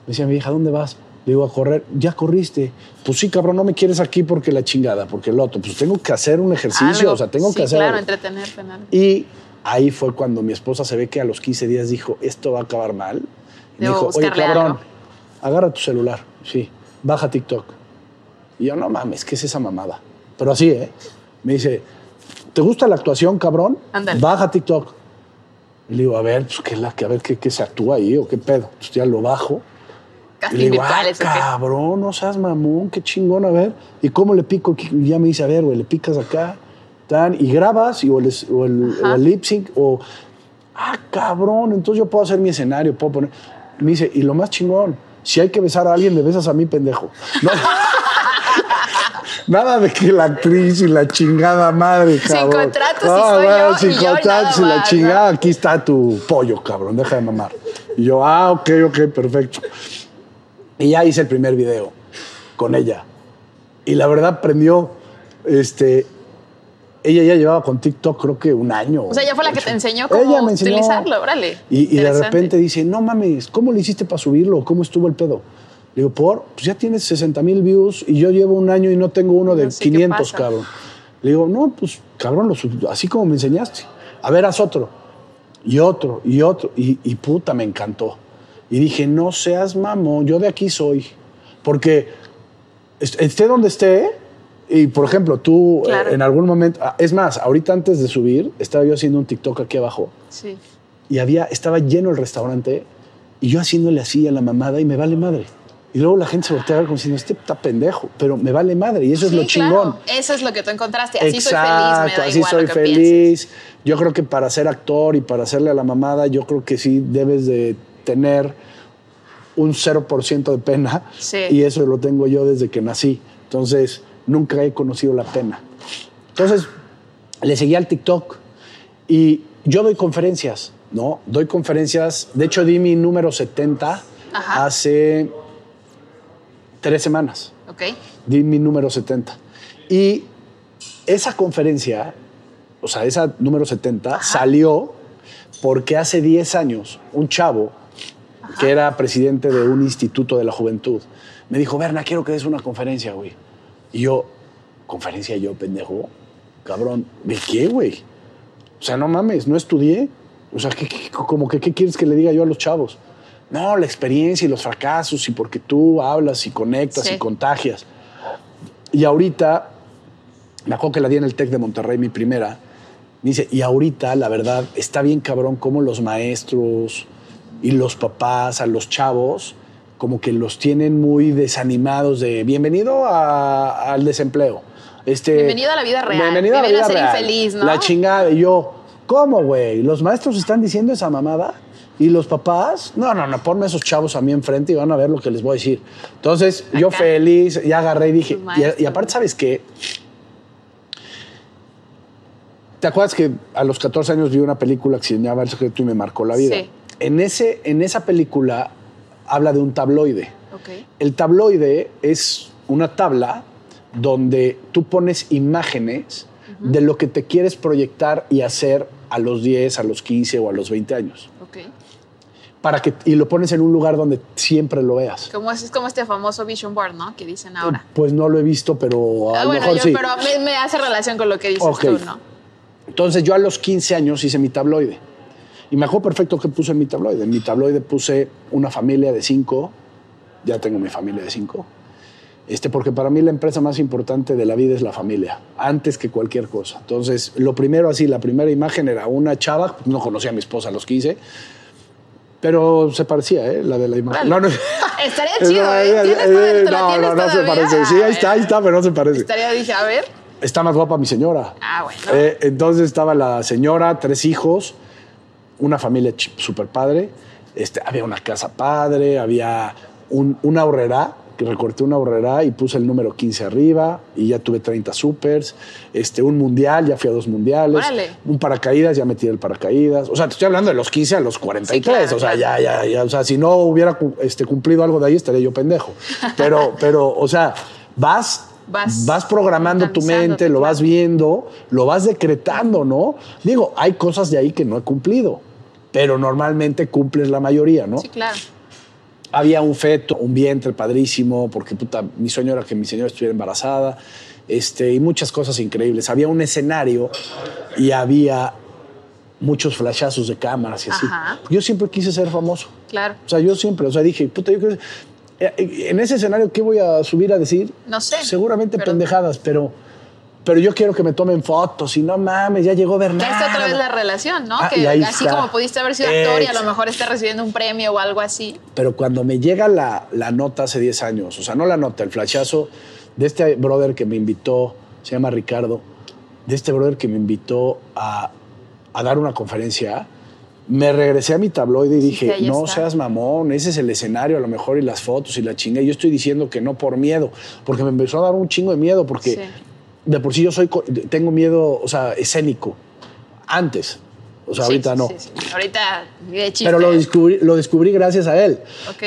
Me decía mi hija, ¿dónde vas? Le digo, a correr. Ya corriste. Pues sí, cabrón, no me quieres aquí porque la chingada, porque el otro. Pues tengo que hacer un ejercicio, o sea, tengo que hacer. Claro, entretenerte. Y ahí fue cuando mi esposa se ve que a los 15 días dijo, esto va a acabar mal. me dijo, oye, cabrón, agarra tu celular, sí, baja TikTok. Y yo, no mames, ¿qué es esa mamada? Pero así, ¿eh? Me dice, ¿te gusta la actuación, cabrón? Ándale. Baja TikTok. Y le digo, a ver, pues, ¿qué, la, a ver ¿qué, qué, se actúa ahí o qué pedo. Pues ya lo bajo. Casi y le digo, ah, cabrón, no seas mamón, qué chingón, a ver. ¿Y cómo le pico? Y ya me dice, a ver, güey, le picas acá, tan, y grabas, y, o el, o el, o el lip sync, o, ah, cabrón, entonces yo puedo hacer mi escenario, puedo poner. Me dice, y lo más chingón, si hay que besar a alguien, le besas a mí, pendejo. No. Nada de que la actriz y la chingada madre, cabrón. Sin contratos no, y soy yo, sin y yo contratos y, la más, chingada, aquí está tu pollo, cabrón, deja de mamar. Y yo, ah, ok, ok, perfecto. Y ya hice el primer video con ella. Y la verdad prendió, este, ella ya llevaba con TikTok creo que un año. O sea, ella fue la que te enseñó cómo ella me enseñó, utilizarlo, órale. Y, y de repente dice, no mames, ¿cómo le hiciste para subirlo? ¿Cómo estuvo el pedo? Le digo, por, pues ya tienes 60 mil views y yo llevo un año y no tengo uno de No sé 500, qué pasa. cabrón. Le digo, no, pues cabrón, lo así como me enseñaste. A ver, haz otro. Y otro, y otro. Y, y puta, me encantó. Y dije, no seas mamón, yo de aquí soy. Porque est- esté donde esté, y por ejemplo, tú eh, Claro. en algún momento, ah, es más, ahorita antes de subir, estaba yo haciendo un TikTok aquí abajo Sí. y había, estaba lleno el restaurante y yo haciéndole así a la mamada y me vale madre. Y luego la gente se voltea a ver como diciendo, este está pendejo, pero me vale madre y eso es lo chingón. Eso es lo que tú encontraste. Así soy feliz, me da así soy feliz. Yo creo que para ser actor y para hacerle a la mamada, yo creo que sí debes de tener un 0% de pena. Y eso lo tengo yo desde que nací. Entonces, nunca he conocido la pena. Entonces, le seguí al TikTok y yo doy conferencias, ¿no? Doy conferencias. De hecho, di mi número 70 hace tres semanas. Ok. Di mi número 70. Y esa conferencia, o sea, esa número 70, salió porque hace 10 años un chavo que era presidente de un instituto de la juventud me dijo, Berna, quiero que des una conferencia, güey. Y yo, ¿conferencia yo, pendejo? Cabrón, ¿de qué, güey? O sea, no mames, no estudié. O sea, ¿qué, como que, ¿qué quieres que le diga yo a los chavos? No, la experiencia y los fracasos y porque tú hablas y conectas y contagias. Y ahorita, me acuerdo que la di en el TEC de Monterrey, mi primera, dice, y ahorita, la verdad, está bien cabrón cómo los maestros y los papás, a los chavos, como que los tienen muy desanimados de bienvenido al desempleo. Este, bienvenido a la vida real. Bienvenido a la vida a ser infeliz, ¿no? La chingada. Y yo, ¿cómo, güey? ¿Los maestros están diciendo esa mamada? ¿Y los papás? No, no, no, ponme esos chavos a mí enfrente y van a ver lo que les voy a decir. Entonces, yo feliz, ya agarré y dije, y, aparte, ¿sabes qué? ¿Te acuerdas que a los 14 años vi una película que se llamaba El secreto y me marcó la vida? Sí. En, ese, en esa película habla de un tabloide. El tabloide es una tabla donde tú pones imágenes de lo que te quieres proyectar y hacer a los 10, a los 15 o a los 20 años. Para que, y lo pones en un lugar donde siempre lo veas. Como es, como este famoso vision board, ¿no? Que dicen ahora. Pues no lo he visto, pero a ah, lo mejor sí. Pero me, hace relación con lo que dices tú, ¿no? Entonces yo a los 15 años hice mi tabloide. Y me acuerdo perfecto que puse en mi tabloide. En mi tabloide puse una familia de cinco. Ya tengo mi familia de cinco. Este, porque para mí la empresa más importante de la vida es la familia, antes que cualquier cosa. Entonces, lo primero así, la primera imagen era una chava, no conocía a mi esposa a los 15, pero se parecía, ¿eh? La de la imagen. No, no. Estaría chido, ¿eh? ¿eh? no, no, no se parece. Sí, ahí está, ahí está, pero no se parece. Estaría, dije, a ver. Está más guapa mi señora. Ah, bueno. Eh, entonces estaba la señora, tres hijos, una familia super padre. Este, había una casa padre, había un, una horrera, recorté una horrera y puse el número 15 arriba y ya tuve 30 supers. Este, un mundial, ya fui a dos mundiales. Un paracaídas, ya metí el paracaídas. O sea, te estoy hablando de los 15 a los 43. o sea, ya, ya, ya. O sea, si no hubiera este, cumplido algo de ahí, estaría yo pendejo. Pero, pero o sea, vas Vas, programando tu mente, lo vas viendo, lo vas decretando, ¿no? Digo, hay cosas de ahí que no he cumplido pero normalmente cumples la mayoría, ¿no? Sí, claro. Había un feto, un vientre padrísimo, porque puta, mi sueño era que mi señora estuviera embarazada, este, y muchas cosas increíbles. Había un escenario y había muchos flashazos de cámaras y así. Yo siempre quise ser famoso. Claro. O sea, yo siempre, o sea, dije, puta, yo creo, eh, en ese escenario, ¿qué voy a subir a decir? No sé. Seguramente pendejadas, pero pero yo quiero que me tomen fotos y no mames, ya llegó Bernardo. Esta otra vez la relación, ¿no? Ah, que así como pudiste haber sido actor y a lo mejor estés recibiendo un premio o algo así. Pero cuando me llega la, la nota hace 10 años, o sea, no la nota, el flashazo de este brother que me invitó, se llama Ricardo, de este brother que me invitó a, a dar una conferencia, me regresé a mi tabloide y dije, no seas mamón, ese es el escenario a lo mejor y las fotos y la chinga. Y yo estoy diciendo que no por miedo, porque me empezó a dar un chingo de miedo, porque de por sí yo soy, tengo miedo, o sea, escénico. Antes. O sea, ahorita no. Sí, ahorita de chiste. Pero lo descubrí, lo descubrí gracias a él.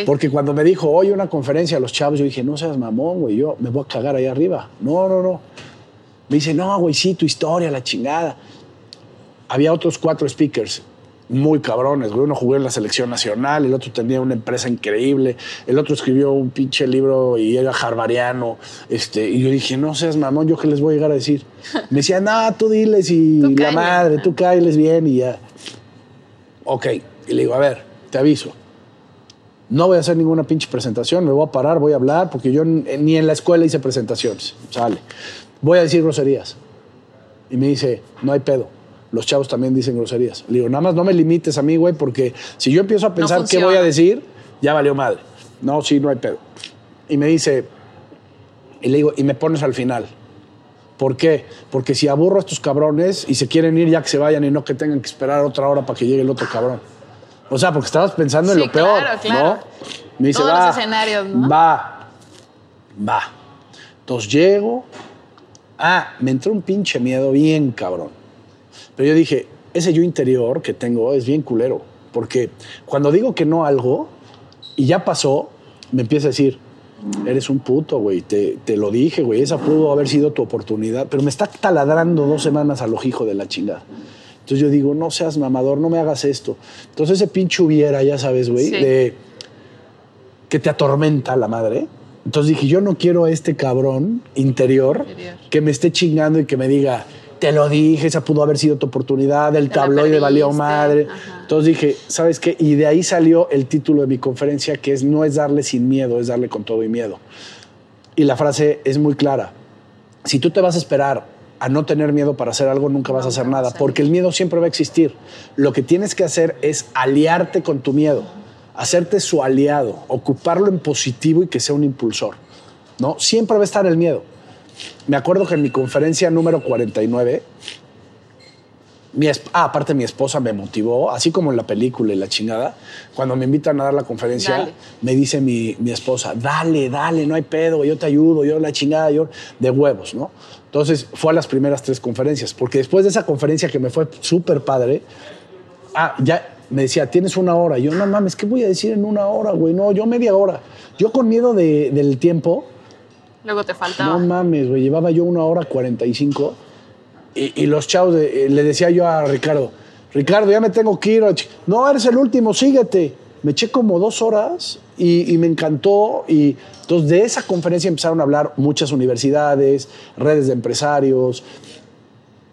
Porque cuando me dijo, oye, una conferencia a los chavos, yo dije, no seas mamón, güey, yo me voy a cagar ahí arriba. No, no, no. Me dice, no, güey, sí, tu historia, la chingada. Había otros cuatro speakers muy cabrones, Uno jugó en la selección nacional, el otro tenía una empresa increíble, el otro escribió un pinche libro y era harvariano. Este, y yo dije, no seas mamón, ¿yo qué les voy a llegar a decir? Me decía, no, tú diles y la madre, tú cáiles bien y ya. Ok. Y le digo, a ver, te aviso. No voy a hacer ninguna pinche presentación, me voy a parar, voy a hablar, porque yo ni en la escuela hice presentaciones. Sale. Voy a decir groserías. Y me dice, no hay pedo los chavos también dicen groserías. Le digo, nada más no me limites a mí, güey, porque si yo empiezo a pensar qué voy a decir, ya valió madre. No, sí, no hay pedo. Y me dice, y le digo, y me pones al final. ¿Por qué? Porque si aburro a estos cabrones y se quieren ir ya que se vayan y no que tengan que esperar otra hora para que llegue el otro cabrón. O sea, porque estabas pensando en lo peor, ¿no? Me dice, Todos va, los escenarios, ¿no? Va, va. Entonces llego. Ah, me entró un pinche miedo bien cabrón. Pero yo dije, ese yo interior que tengo es bien culero. Porque cuando digo que no algo y ya pasó, me empieza a decir, eres un puto, güey, te, te, lo dije, güey, esa pudo haber sido tu oportunidad, pero me está taladrando dos semanas al ojijo de la chingada. Entonces yo digo, no seas mamador, no me hagas esto. Entonces ese pinche hubiera, ya sabes, güey, de que te atormenta la madre. Entonces dije, yo no quiero a este cabrón interior, que me esté chingando y que me diga, te lo dije, esa pudo haber sido tu oportunidad, el tabloide valió madre. Entonces dije, ¿sabes qué? Y de ahí salió el título de mi conferencia, que es no es darle sin miedo, es darle con todo y miedo. Y la frase es muy clara. Si tú te vas a esperar a no tener miedo para hacer algo, nunca vas a hacer nada, porque el miedo siempre va a existir. Lo que tienes que hacer es aliarte con tu miedo, hacerte su aliado, ocuparlo en positivo y que sea un impulsor. ¿no? Siempre va a estar el miedo me acuerdo que en mi conferencia número 49, mi ah, aparte mi esposa me motivó, así como en la película y la chingada, cuando me invitan a dar la conferencia, me dice mi, mi, esposa, dale, dale, no hay pedo, yo te ayudo, yo la chingada, yo de huevos, ¿no? Entonces fue a las primeras tres conferencias, porque después de esa conferencia que me fue súper padre, ah, ya me decía, tienes una hora. Yo, no mames, ¿qué voy a decir en una hora, güey? No, yo media hora. Yo con miedo de, del tiempo, Luego te faltaba. No mames, güey. Llevaba yo una hora 45 y, y los chavos, eh, le decía yo a Ricardo, Ricardo, ya me tengo que ir. No, eres el último, síguete. Me eché como dos horas y, me encantó. Y entonces de esa conferencia empezaron a hablar muchas universidades, redes de empresarios.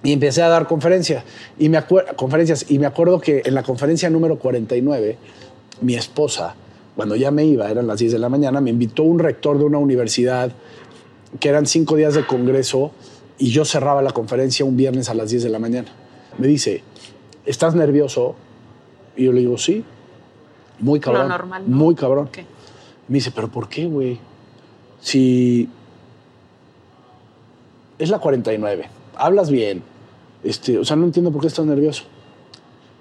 Y empecé a dar conferencias. Y me conferencias. Y me acuerdo que en la conferencia número 49, mi esposa, cuando ya me iba, eran las 10 de la mañana, me invitó un rector de una universidad que eran cinco días de congreso y yo cerraba la conferencia un viernes a las 10 de la mañana. Me dice, ¿estás nervioso? Y yo le digo, sí. Muy cabrón. normal, Muy cabrón. Me dice, ¿pero por qué, güey? Si es la 49, hablas bien, este, o sea, no entiendo por qué estás nervioso.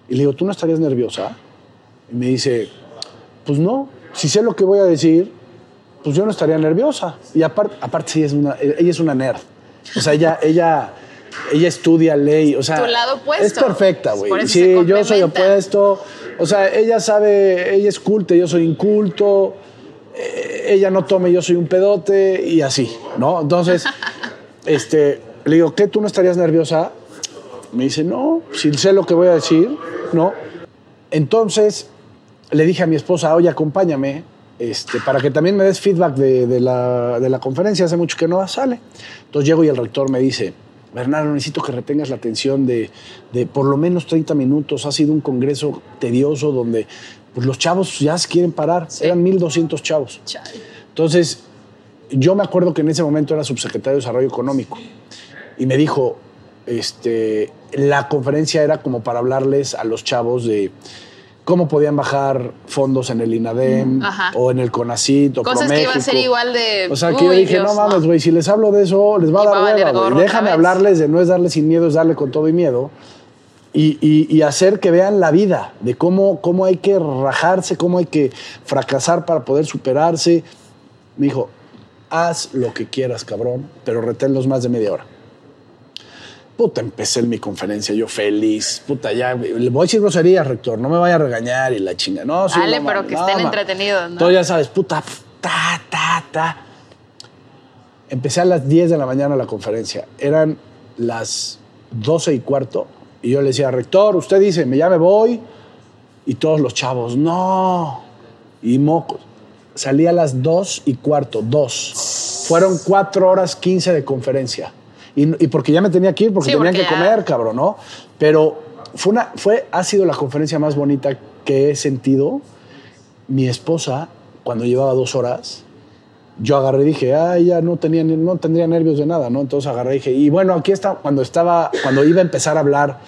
Y le digo, ¿tú no estarías nerviosa? Y me dice, pues no, si sé lo que voy a decir, pues yo no estaría nerviosa. Y aparte, aparte sí es una, ella es una nerd. O sea, ella, ella, ella estudia ley. O sea, tu lado opuesto. Es perfecta, güey. Sí, yo soy opuesto. O sea, ella sabe, ella es culta, yo soy inculto. Eh, ella no tome, yo soy un pedote y así, ¿no? Entonces, este, le digo, ¿qué? ¿Tú no estarías nerviosa? Me dice, no, si sé lo que voy a decir, ¿no? Entonces, le dije a mi esposa, oye, acompáñame este, para que también me des feedback de, la, conferencia, hace mucho que no sale. Entonces llego y el rector me dice, Bernardo, necesito que retengas la atención de, por lo menos 30 minutos. Ha sido un congreso tedioso donde pues, los chavos ya se quieren parar. Eran 1.200 chavos. Entonces, yo me acuerdo que en ese momento era subsecretario de Desarrollo Económico y me dijo, este, la conferencia era como para hablarles a los chavos de cómo podían bajar fondos en el INADEM o en el CONACIT o Cosas que iban a ser igual de... O sea, que yo dije, no mames, güey, si les hablo de eso, les va a dar hueva, güey. Déjame hablarles de no es darle sin miedo, es darle con todo y miedo. Y, y, hacer que vean la vida, de cómo, cómo hay que rajarse, cómo hay que fracasar para poder superarse. Me dijo, haz lo que quieras, cabrón, pero reténlos más de media hora. Puta, empecé en mi conferencia, yo feliz. Puta, ya, le voy a decir grosería, rector, no me vaya a regañar y la chinga. No, sí, Dale, pero que estén entretenidos, ¿no? Tú ya sabes, puta, ta, ta, ta. Empecé a las 10 de la mañana la conferencia. Eran las 12 y cuarto. Y yo le decía, rector, usted dice, me ya me voy. Y todos los chavos, no. Y mocos. Salí a las 2 y cuarto, 2. Fueron 4 horas 15 de conferencia. Y, porque ya me tenía que ir, porque tenía que comer, cabrón, ¿no? Pero fue una, fue, ha sido la conferencia más bonita que he sentido. Mi esposa, cuando llevaba dos horas, yo agarré y dije, ah, ella no, tenía, no tendría nervios de nada, ¿no? Entonces agarré y dije, y bueno, aquí está, cuando estaba, cuando iba a empezar a hablar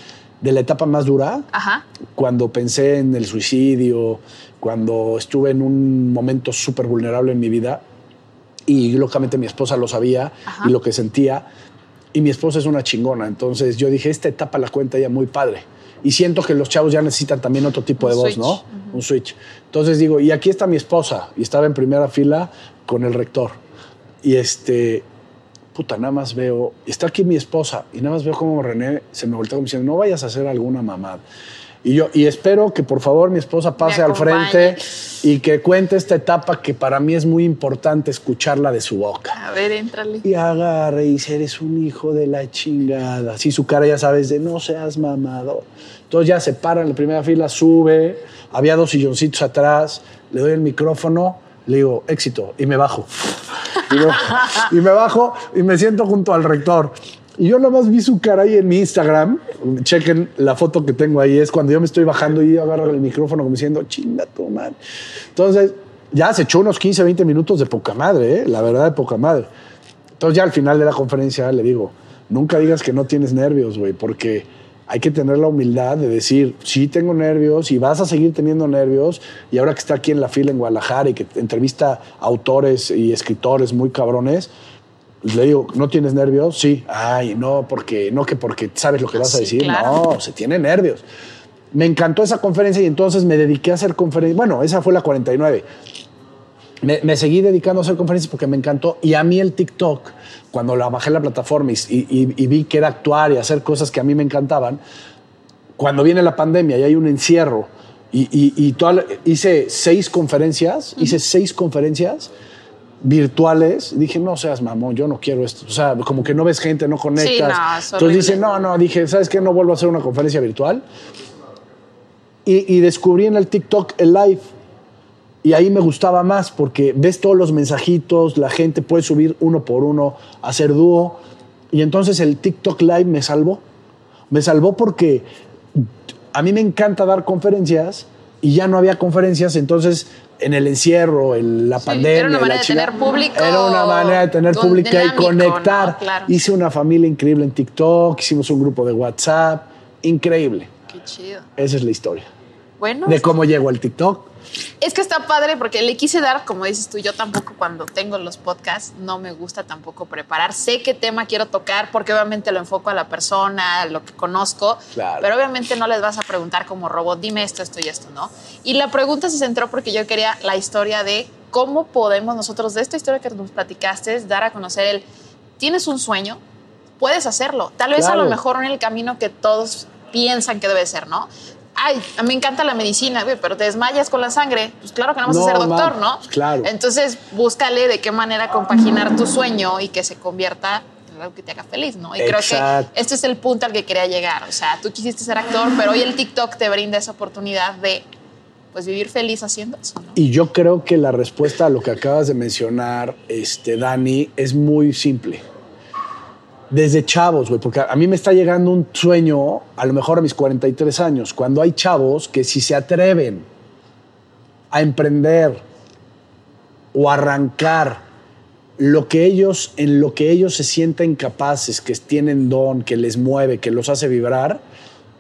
de la etapa más dura, Ajá. cuando pensé en el suicidio, cuando estuve en un momento súper vulnerable en mi vida, y lógicamente mi esposa lo sabía Ajá. y lo que sentía, y mi esposa es una chingona, entonces yo dije, esta etapa la cuenta ella muy padre. Y siento que los chavos ya necesitan también otro tipo Un de voz, switch. ¿no? Ujú. Un switch. Entonces digo, y aquí está mi esposa, y estaba en primera fila con el rector. Y este, puta, nada más veo, está aquí mi esposa, y nada más veo como René se me voltea como diciendo, no vayas a hacer alguna mamada. Y yo, y espero que por favor mi esposa pase al frente y que cuente esta etapa que para mí es muy importante escucharla de su boca. A ver, éntrale. Y agarre y dice, eres un hijo de la chingada. Así su cara, ya sabes, de no seas mamado. Entonces ya se para en la primera fila, sube. Había dos silloncitos atrás. Le doy el micrófono, le digo, éxito. Y me bajo. Y me, y me bajo y me siento junto al rector. Y yo nada más vi su cara ahí en mi Instagram. Chequen la foto que tengo ahí. Es cuando yo me estoy bajando y agarro el micrófono como diciendo, chinga tu madre. Entonces, ya se echó unos 15, 20 minutos de poca madre, ¿eh? la verdad, de poca madre. Entonces ya al final de la conferencia le digo, nunca digas que no tienes nervios, güey, porque hay que tener la humildad de decir, sí tengo nervios y vas a seguir teniendo nervios. Y ahora que está aquí en la fila en Guadalajara y que entrevista autores y escritores muy cabrones, le digo, ¿no tienes nervios? Sí. Ay, no, porque, no que porque sabes lo que vas a decir. claro. No, se tiene nervios. Me encantó esa conferencia y entonces me dediqué a hacer conferencias. Bueno, esa fue la 49 me, me seguí dedicando a hacer conferencias porque me encantó. Y a mí el TikTok, cuando la bajé en la plataforma y, y- y vi que era actuar y hacer cosas que a mí me encantaban, cuando viene la pandemia y hay un encierro, y, y- y toda la- hice seis conferencias, hice seis conferencias virtuales, dije, no seas mamón, yo no quiero esto. O sea, como que no ves gente, no conectas. no, Entonces dice, no, no, dije, ¿sabes qué? No vuelvo a hacer una conferencia virtual. Y, y descubrí en el TikTok el live. Y ahí me gustaba más porque ves todos los mensajitos, la gente puede subir uno por uno, hacer dúo. Y entonces el TikTok Live me salvó. Me salvó porque a mí me encanta dar conferencias y ya no había conferencias, entonces en el encierro, en la Sí, pandemia. era una la manera de tener público Era una manera de tener público y conectar. ¿no? Claro. Hice una familia increíble en TikTok, hicimos un grupo de WhatsApp, increíble. Qué chido. Esa es la historia. Bueno, De cómo llego al TikTok. Es que está padre porque le quise dar, como dices tú, yo tampoco cuando tengo los podcasts no me gusta tampoco preparar. Sé qué tema quiero tocar porque obviamente lo enfoco a la persona, a lo que conozco, Claro. pero obviamente no les vas a preguntar como robot, dime esto, esto y esto, ¿no? Y la pregunta se centró porque yo quería la historia de cómo podemos nosotros, de esta historia que nos platicaste, dar a conocer el, tienes un sueño, puedes hacerlo. Tal vez a lo mejor en el camino que todos piensan que debe ser, ¿no? Ay, a mí me encanta la medicina, güey, pero te desmayas con la sangre. Pues claro que no vas No, a ser doctor, man, ¿no? claro. Entonces, búscale de qué manera compaginar tu sueño y que se convierta en algo que te haga feliz, ¿no? Y creo que este es el punto al que quería llegar. O sea, tú quisiste ser actor, pero hoy el TikTok te brinda esa oportunidad de, pues, vivir feliz haciendo eso, ¿no? Y yo creo que la respuesta a lo que acabas de mencionar, este, Dani, es muy simple. Desde chavos, güey, porque a mí me está llegando un sueño, a lo mejor a mis 43 años, cuando hay chavos que si se atreven a emprender o arrancar lo que ellos, en lo que ellos se sienten capaces, que tienen don, que les mueve, que los hace vibrar,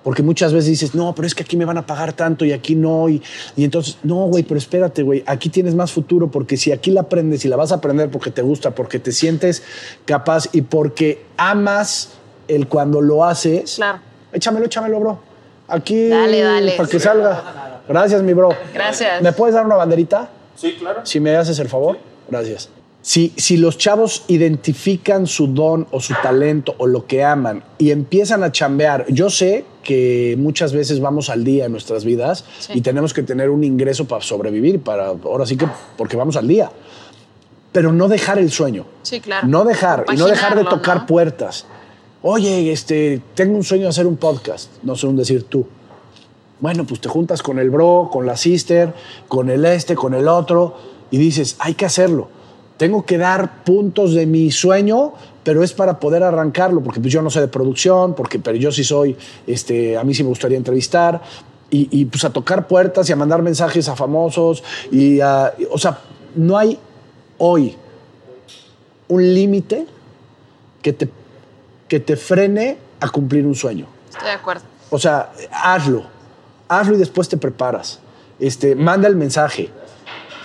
porque muchas veces dices, no, pero es que aquí me van a pagar tanto y aquí no. Y, y entonces, no, güey, pero espérate, güey, aquí tienes más futuro porque si aquí la aprendes y la vas a aprender porque te gusta, porque te sientes capaz y porque amas el cuando lo haces, Claro. échamelo, échamelo, bro. Aquí, Dale, dale. para que salga. Gracias, mi bro. Gracias. ¿Me puedes dar una banderita? Sí, claro. Si me haces el favor, gracias. Si, si los chavos identifican su don o su talento o lo que aman y empiezan a chambear, yo sé que muchas veces vamos al día en nuestras vidas Sí. y tenemos que tener un ingreso para sobrevivir, para ahora sí que porque vamos al día. Pero no dejar el sueño. Sí, claro. No dejar, y no dejar de tocar ¿no? puertas. Oye, este, tengo un sueño de hacer un podcast, no sé un decir tú. Bueno, pues te juntas con el bro, con la sister, con el este, con el otro, y dices, hay que hacerlo. Tengo que dar puntos de mi sueño, pero es para poder arrancarlo, porque pues yo no sé de producción, porque, pero yo sí soy, este, a mí sí me gustaría entrevistar, y, y, pues a tocar puertas y a mandar mensajes a famosos, y a- o sea, no hay hoy un límite que te, que te frene a cumplir un sueño. Estoy de acuerdo. O sea, hazlo. Hazlo y después te preparas. Este, manda el mensaje.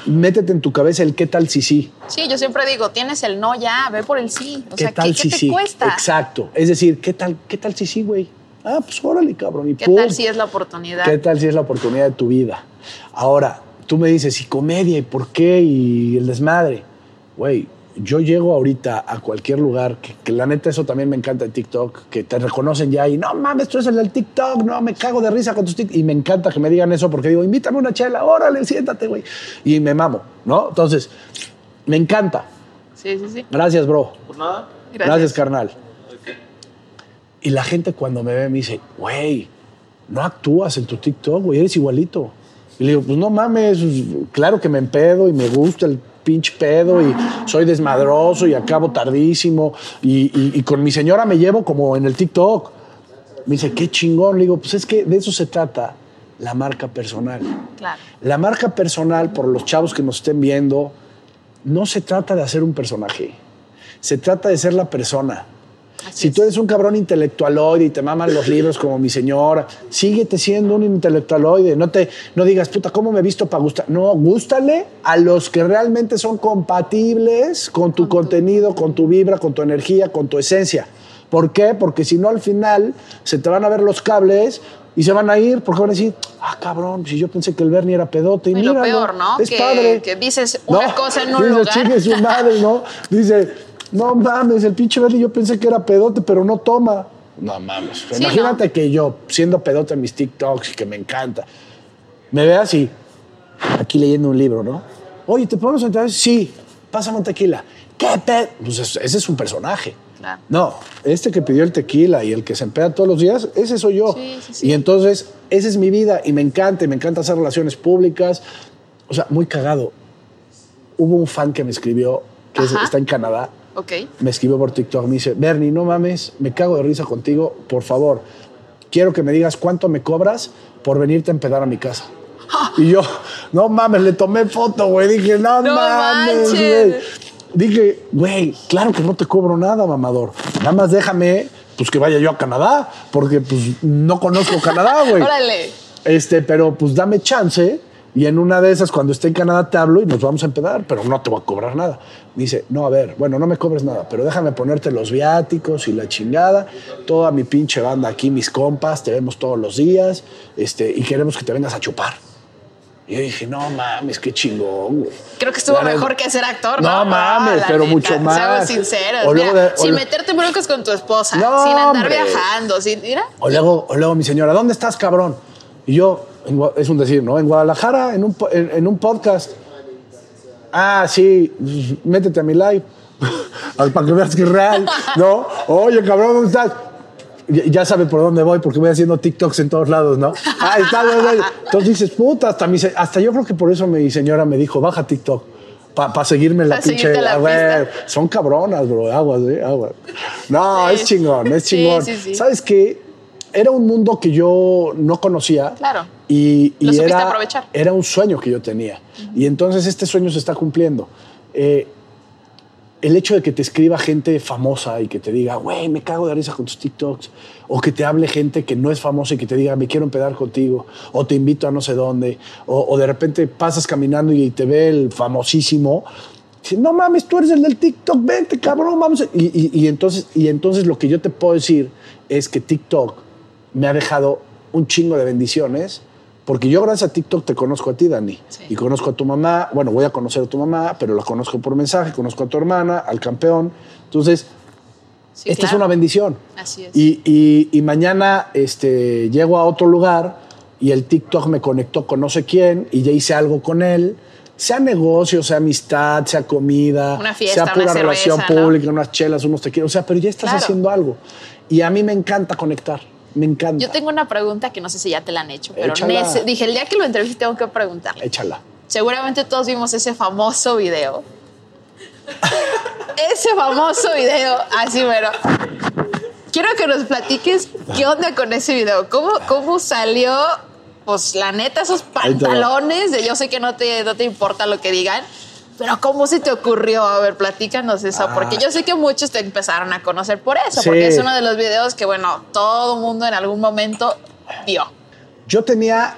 Métete en tu cabeza el qué tal si sí. Sí, yo siempre digo, tienes el no ya, ve por el sí. O ¿Qué sea, tal ¿qué, si qué te sí? cuesta? Exacto. Es decir, ¿qué tal, qué tal si sí, güey? Ah, pues órale, cabrón. Y ¿Qué pum. tal si es la oportunidad? ¿Qué tal si es la oportunidad de tu vida? Ahora, tú me dices, ¿y comedia? ¿Y por qué? ¿Y el desmadre? Güey, yo llego ahorita a cualquier lugar, que, que la neta eso también me encanta en TikTok, que te reconocen ya y no mames, tú eres el del TikTok, no, me cago de risa con tus TikTok. Y me encanta que me digan eso porque digo, invítame una chela, órale, siéntate, güey. Y me mamo, ¿no? Entonces, me encanta. Sí, sí, sí. Gracias, bro. Por nada. Gracias. Gracias, carnal. Y la gente cuando me ve me dice, güey, no actúas en tu TikTok, güey, eres igualito. Y le digo, pues no mames, claro que me empedo y me gusta el pinche pedo y soy desmadroso y acabo tardísimo y, y- y con mi señora me llevo como en el TikTok. Me dice, qué chingón. Le digo, pues es que de eso se trata la marca personal. Claro. La marca personal, por los chavos que nos estén viendo, no se trata de hacer un personaje. Se trata de ser la persona. Así Si es. tú eres un cabrón intelectualoide y te maman los libros como mi señora, síguete siendo un intelectualoide. No, te, no digas, puta, ¿cómo me he visto para gustar? No, gústale a los que realmente son compatibles con tu contenido, con tu vibra, con tu energía, con tu esencia. ¿Por qué? Porque si no, al final se te van a ver los cables y se van a ir porque van a decir, ah, cabrón, si yo pensé que el Bernie era pedote. Y, Y lo míralo, peor, ¿no? Es Que- padre. que dices una cosa en un lugar. "Chingue su madre, ¿no? Dice, no mames, el pinche Bernie yo pensé que era pedote, pero no toma. No mames. Sí, Imagínate ¿no? que yo, siendo pedote en mis TikToks y que me encanta, me veas y aquí leyendo un libro, ¿no? Oye, ¿te podemos entrar? Sí, pásame un tequila. ¿Qué pedo? Pues es- ese es un personaje. Claro. No, este que pidió el tequila y el que se empea todos los días, ese soy yo. Sí, sí, sí. Y entonces, esa es mi vida y me encanta, y me encanta hacer relaciones públicas. O sea, muy cagado. Hubo un fan que me escribió, que Ajá. está en Canadá, Me escribió por TikTok, me dice, Bernie, no mames, me cago de risa contigo, por favor, quiero que me digas cuánto me cobras por venirte a empedar a mi casa. Y yo, no mames, le tomé foto, güey, dije, no, No mames, güey. Dije, güey, claro que no te cobro nada, mamador. Nada más déjame, pues que vaya yo a Canadá, porque pues no conozco Canadá, güey. Órale. Este, pero pues dame chance y en una de esas cuando esté en Canadá te hablo y nos vamos a empedar, pero no te voy a cobrar nada. Me dice, no, a ver, bueno, no me cobres nada, pero déjame ponerte los viáticos y la chingada, toda mi pinche banda aquí, mis compas, te vemos todos los días, este, y queremos que te vengas a chupar. Y yo dije, no mames, qué chingón, güey. Creo que estuvo mejor que ser actor, ¿no? No mames, la pero neta, mucho más. Seamos sinceros. O luego Mira, de- sin lo- meterte broncas con tu esposa, No, sin andar hombre. viajando, sin. Mira. O luego, o luego mi señora, ¿dónde estás, cabrón? Y yo, es un decir, ¿no? En Guadalajara, en un, en, en un podcast. Ah, sí, métete a mi live. Para que veas que es real, ¿no? Oye, cabrón, ¿dónde estás? Ya, sabe por dónde voy porque voy haciendo TikToks en todos lados, ¿no? Ah, está. Entonces dices, puta, hasta, mi hasta yo creo que por eso mi señora me dijo, baja TikTok. Para seguirme la Pa' pinche. la a ver, son cabronas, bro. Aguas, ¿eh? Aguas. No, Sí. es chingón, es chingón. sí, sí. ¿Sabes qué? Era un mundo que yo no conocía. Claro. Y, y Lo era, aprovechar. era un sueño que yo tenía. Y entonces este sueño se está cumpliendo. Eh, el hecho de que te escriba gente famosa y que te diga, güey, me cago de risa con tus TikToks, o que te hable gente que no es famosa y que te diga, me quiero empedar contigo, o te invito a no sé dónde, o, o de repente pasas caminando y te ve el famosísimo, dice, no mames, tú eres el del TikTok, vente, cabrón, vamos. a-". Y, y- y entonces, y entonces lo que yo te puedo decir es que TikTok me ha dejado un chingo de bendiciones. Porque yo gracias a TikTok te conozco a ti, Dani. Sí. Y conozco a tu mamá. Bueno, voy a conocer a tu mamá, pero la conozco por mensaje. Conozco a tu hermana, al campeón. Entonces, Sí, esta es una bendición. Así es. Y, y- y mañana este, llego a otro lugar y el TikTok me conectó con no sé quién y ya hice algo con él. Sea negocio, sea amistad, sea comida, Una fiesta, sea pura una relación cerveza, ¿no? pública, unas chelas, unos tequilas. O sea, pero ya estás Claro. haciendo algo. Y a mí me encanta conectar. Me encanta. Yo tengo una pregunta que no sé si ya te la han hecho, pero Échala. dije, el día que lo entrevisté tengo que preguntarle. Échala. Seguramente todos vimos ese famoso video. ese famoso video, así pero Quiero que nos platiques qué onda con ese video. ¿Cómo, cómo salió? Pues la neta, esos pantalones, de, yo sé que no te, no te importa lo que digan, Pero ¿cómo se te ocurrió? A ver, platícanos eso, porque yo sé que muchos te empezaron a conocer por eso, Sí. porque es uno de los videos que, bueno, todo mundo en algún momento vio. Yo tenía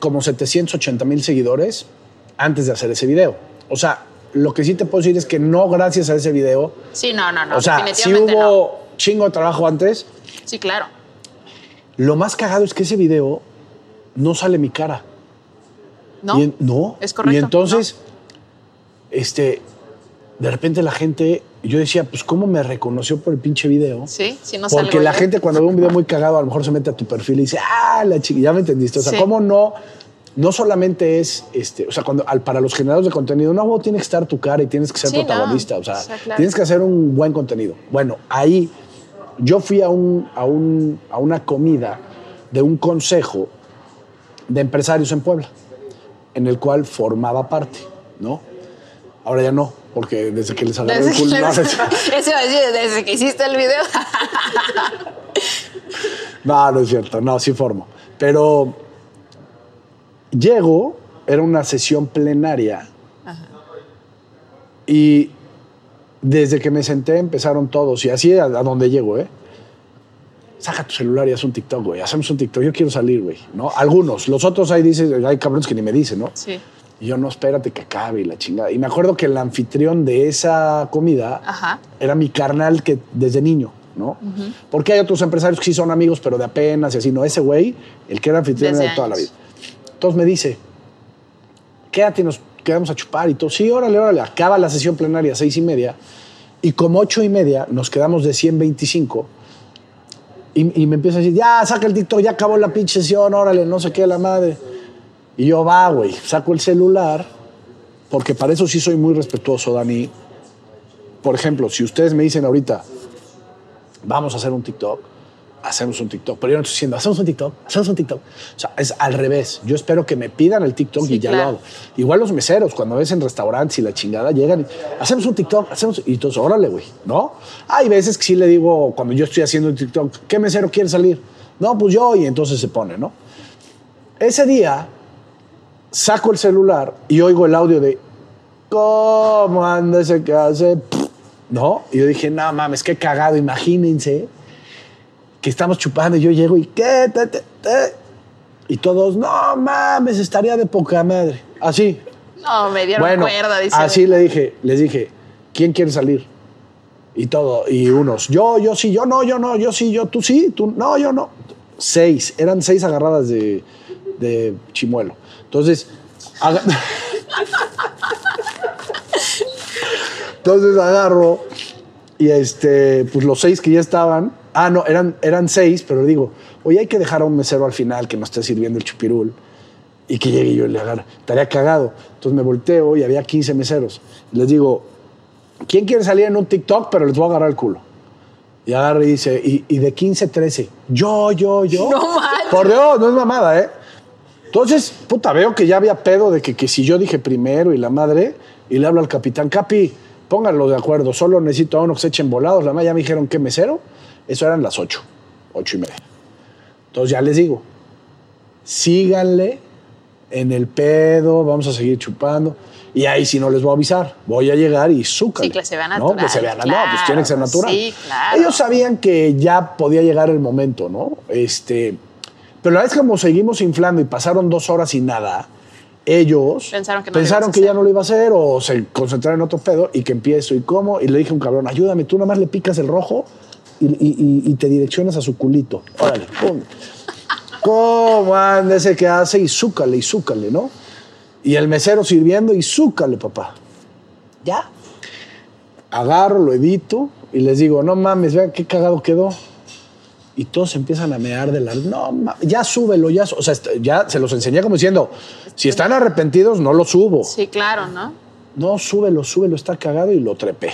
como 780 mil seguidores antes de hacer ese video. O sea, lo que sí te puedo decir es que no gracias a ese video. Sí, no, no, no, o sea, sí hubo chingo de trabajo antes. Sí, claro. Lo más cagado es que ese video no sale mi cara. No, en- no. es correcto. Y entonces, este, de repente la gente, yo decía, pues, ¿cómo me reconoció por el pinche video? Sí, sí, no Porque la yo. gente cuando ve un video muy cagado, a lo mejor se mete a tu perfil y dice, ah, la chica, ya me entendiste. O sea, Sí. ¿cómo no? No solamente es, este, o sea, cuando al- para los generadores de contenido, no, tiene que estar tu cara y tienes que ser Sí, no. protagonista. O sea, O sea, claro. tienes que hacer un buen contenido. Bueno, ahí yo fui a, un, a, un, a una comida de un consejo de empresarios en Puebla, en el cual formaba parte, ¿no? Ahora ya no, porque desde que les agarré el Desde, culo, no, eso iba a decir, desde que hiciste el video. No, no es cierto, no, sí formo. Pero llego, era una sesión plenaria y desde que me senté empezaron todos y así a, a donde llego, ¿eh? Saca tu celular y haz un TikTok, güey. Hacemos un TikTok. Yo quiero salir, güey. ¿No? Algunos. Los otros ahí dicen, hay cabrones que ni me dicen, ¿no? Sí. Y yo, no, espérate que acabe y la chingada. Y me acuerdo que el anfitrión de esa comida Ajá. era mi carnal que desde niño, ¿no? Porque hay otros empresarios que sí son amigos, pero de apenas y así, ¿no? Ese güey, el que era anfitrión Desde era de toda la vida. Entonces me dice, quédate, nos quedamos a chupar y todo. Sí, órale, órale. Acaba la sesión plenaria a seis y media y como ocho y media nos quedamos de 125 y, y me empieza a decir, ya, saca el TikTok, ya acabó la pinche sesión, órale, no sé qué, la madre. Y yo, va, güey, saco el celular, porque para eso sí soy muy respetuoso, Dani. Por ejemplo, si ustedes me dicen ahorita, vamos a hacer un TikTok, hacemos un TikTok. Pero yo no estoy diciendo, hacemos un TikTok, hacemos un TikTok. O sea, es al revés. Yo espero que me pidan el TikTok Sí, y ya claro. lo hago. Igual los meseros, cuando ves en restaurantes y la chingada, llegan y hacemos un TikTok, hacemos. Y entonces, órale, güey, ¿no? Hay veces que sí le digo, cuando yo estoy haciendo un TikTok, ¿qué mesero quiere salir? No, pues yo, y entonces se pone, ¿no? Ese día saco el celular y oigo el audio de ¿Cómo anda ese que hace? ¿No? Y yo dije, no mames, qué cagado, imagínense que estamos chupando y yo llego y ¿qué? Te, te, te. Y todos, no mames, estaría de poca madre. Así. No, me dieron Bueno, cuerda, dice. así le dije, les dije, ¿quién quiere salir? Y todo, y unos, yo, yo sí, yo no, yo no, yo sí, yo, tú sí, tú, no, yo no. Seis, eran seis agarradas de, de chimuelo. Entonces, entonces agarro y este, pues los seis que ya estaban, ah, no, eran, eran seis, pero digo, oye, hay que dejar a un mesero al final que nos esté sirviendo el chupirul y que llegue yo y le agarre. Estaría cagado. Entonces me volteo y había 15 meseros. Les digo, ¿quién quiere salir en un TikTok? Pero les voy a agarrar el culo. Y agarra y dice, y, y de 15, 13, yo, yo, yo. No. Por Dios, no es mamada, ¿eh? Entonces, puta, veo que ya había pedo de que, que si yo dije primero y la madre, y le hablo al capitán, Capi, pónganlo de acuerdo, solo necesito a uno que se echen volados. La madre ya me dijeron, ¿qué mesero? Eso eran las 8, 8 y media. Entonces ya les digo, síganle en el pedo, vamos a seguir chupando. Y ahí si no les voy a avisar, voy a llegar y súcale. Sí, que se vea ¿no? natural, Que se vea, no, claro, pues tiene que ser natural. sí, claro. Ellos sabían que ya podía llegar el momento, ¿no? Este, pero la vez como seguimos inflando y pasaron dos horas y nada, ellos Pensaron que no pensaron que ya no lo iba a hacer o se concentraron en otro pedo y que empiezo y cómo. Y le dije a un cabrón, ayúdame, tú nada más le picas el rojo y, y- y- y te direccionas a su culito. Órale, pum. ¿Cómo anda ese que hace? Y zúcale, y zúcale, ¿no? Y el mesero sirviendo y zúcale, papá. ¿Ya? Agarro, lo edito y les digo, no mames, vean qué cagado quedó. Y todos empiezan a mear de la... No, ya súbelo, ya... su-". O sea, ya se los enseñé como diciendo, si están arrepentidos, no lo subo. Sí, claro, ¿no? No, súbelo, súbelo, está cagado y lo trepé.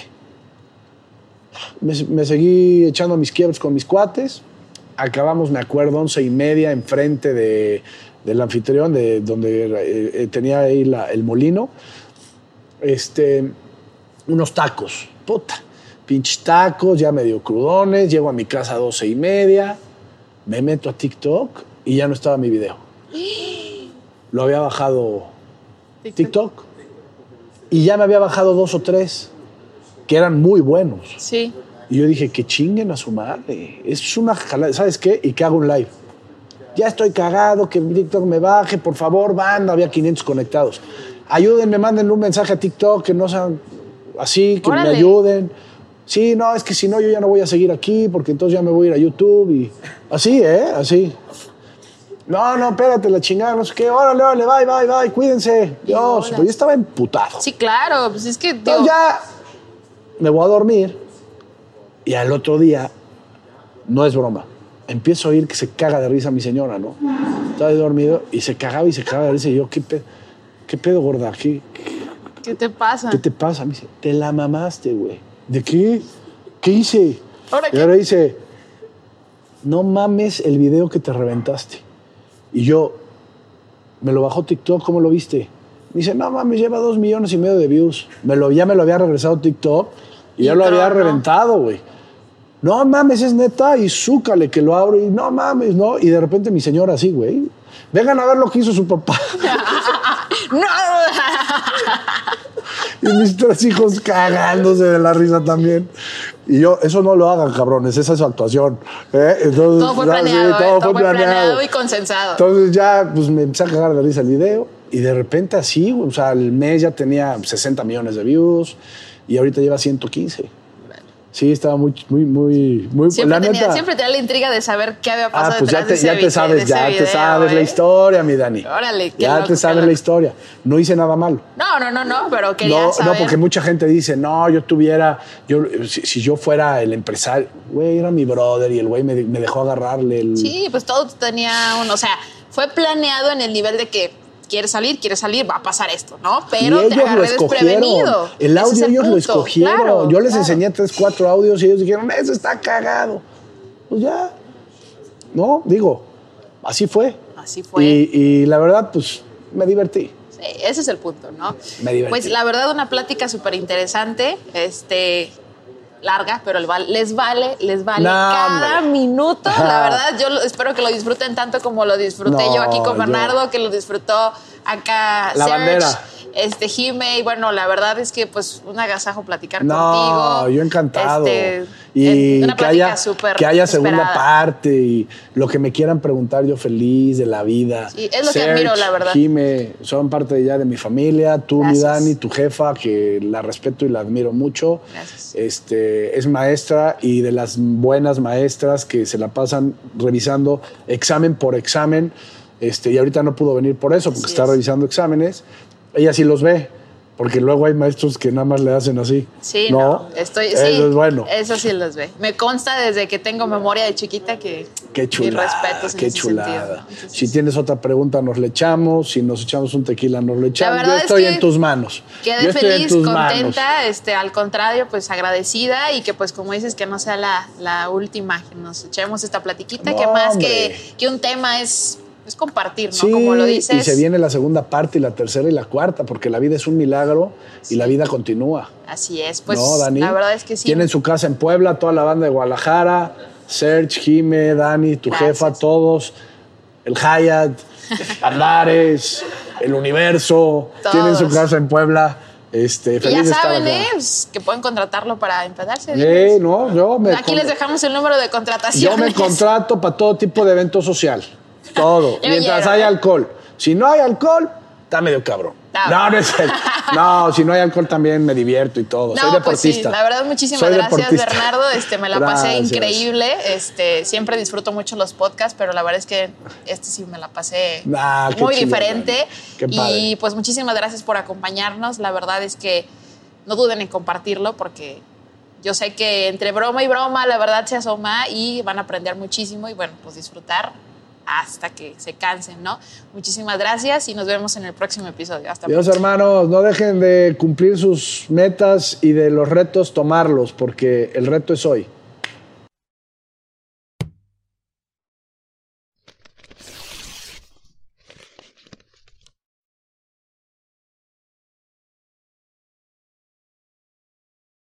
Me, me seguí echando mis quiebres con mis cuates. Acabamos, me acuerdo, once y media enfrente de, del anfitrión, de donde eh, eh, tenía ahí la- el molino. Este, unos tacos, puta. Pinches tacos, ya medio crudones. Llego a mi casa a doce y media. Me meto a TikTok y ya no estaba mi video. Lo había bajado TikTok. Y ya me había bajado dos o tres que eran muy buenos. Sí. Y yo dije, que chinguen a su madre. Es una jalada. ¿Sabes qué? Y que hago un live. Ya estoy cagado, que TikTok me baje, por favor, banda. Había 500 conectados. Ayúdenme, manden un mensaje a TikTok que no sean así, que me ayuden. Sí, no, es que si no, yo ya no voy a seguir aquí, porque entonces ya me voy a ir a YouTube y. Así, ¿eh? Así. No, no, espérate, la chingada, no sé qué. Órale, órale, bye, bye, bye, cuídense. Dios, pero yo estaba emputado. Sí, claro, pues es que. Entonces ya me voy a dormir y al otro día, no es broma, empiezo a oír que se caga de risa mi señora, ¿no? Estaba dormido y se cagaba y se cagaba de risa y yo, ¿qué pedo, qué pedo gorda? ¿Qué, qué, te pasa? ¿Qué te pasa? Me dice, te la mamaste, güey. ¿De qué? ¿Qué hice? y ahora dice, no mames el video que te reventaste. Y yo, me lo bajó TikTok, ¿cómo lo viste? Me dice, no mames, lleva dos millones y medio de views. Me lo, ya me lo había regresado TikTok y, ya lo había reventado, güey. No mames, es neta, y súcale que lo abro y no mames, ¿no? Y de repente mi señora así, güey. Vengan a ver lo que hizo su papá. ¡No! y mis tres hijos cagándose de la risa también. Y yo, eso no lo hagan, cabrones, esa es su actuación. ¿eh? Entonces, todo fue planeado, todo, eh, fue, planeado. y consensado. Entonces ya, pues me empecé a cagar de risa el video y de repente así, o sea, el mes ya tenía 60 millones de views y ahorita lleva 115. Sí, estaba muy, muy, muy, muy siempre, la tenía, siempre tenía la intriga de saber qué había pasado. Ah, pues ya te, ya te sabes, ya te sabes la historia, mi Dani. Órale, qué Ya te sabes la historia. No hice nada malo. No, no, no, no, pero quería no, saber. No, porque mucha gente dice, no, yo tuviera, yo, si, yo fuera el empresario, güey, era mi brother y el güey me, me dejó agarrarle el. Sí, pues todo tenía un, o sea, fue planeado en el nivel de que quiere salir, quiere salir, va a pasar esto, ¿no? Pero te agarré desprevenido. El audio ellos lo escogieron. Yo les enseñé tres, cuatro audios y ellos dijeron, eso está cagado. Pues ya. No, digo, así fue. Así fue. Y, la verdad, pues me divertí. Sí, ese es el punto, ¿no? Me divertí. Pues la verdad, una plática súper interesante. Este, larga, pero les vale, les vale cada minuto. La verdad, yo espero que lo disfruten tanto como lo disfruté yo aquí con Bernardo, que lo disfrutó acá la bandera. Este Jime, y bueno, la verdad es que pues un agasajo platicar no, contigo. yo encantado. Este, y que haya, que haya segunda parte y lo que me quieran preguntar yo feliz de la vida. Sí, es lo que admiro, la verdad. Jime, son parte ya de mi familia, tú, mi Dani, tu jefa, que la respeto y la admiro mucho. Gracias. Este, es maestra y de las buenas maestras que se la pasan revisando examen por examen este, y ahorita no pudo venir por eso, porque está revisando exámenes. Ella sí los ve, porque luego hay maestros que nada más le hacen así. Sí, no, estoy, eso es bueno. Eso sí los ve. Me consta desde que tengo memoria de chiquita que qué chulada, qué chulada. si tienes otra pregunta nos le echamos, si nos echamos un tequila nos le echamos. Yo estoy en tus manos. Quedé feliz, contenta, este, al contrario, pues agradecida y que pues como dices que no sea la, la última que nos echemos esta platiquita, que más que, que un tema es es compartir, ¿no? Como lo dices. Y se viene la segunda parte y la tercera y la cuarta, porque la vida es un milagro y la vida continúa. Así es, pues la verdad es que sí. Tienen su casa en Puebla, toda la banda de Guadalajara, Serge, Jime, Dani, tu jefa, todos, el Hyatt, Andares, el Universo, tienen su casa en Puebla. Este, feliz ya saben, ¿eh? Que pueden contratarlo para empedarse. Eh, no, yo me Aquí les dejamos el número de contratación. Yo me contrato para todo tipo de evento social. Todo. mientras hay alcohol. Si no hay alcohol, está medio cabrón. No, no, es No, si no hay alcohol también me divierto y todo. Soy deportista. Pues sí, la verdad, muchísimas gracias, Bernardo. Este, me la pasé increíble. Este, siempre disfruto mucho los podcasts, pero la verdad es que este sí me la pasé ah, muy diferente. y pues muchísimas gracias por acompañarnos. La verdad es que no duden en compartirlo porque yo sé que entre broma y broma la verdad se asoma y van a aprender muchísimo y bueno, pues disfrutar hasta que se cansen, ¿no? Muchísimas gracias y nos vemos en el próximo episodio. Hasta Dios, hermanos, no dejen de cumplir sus metas y de los retos tomarlos, porque el reto es hoy.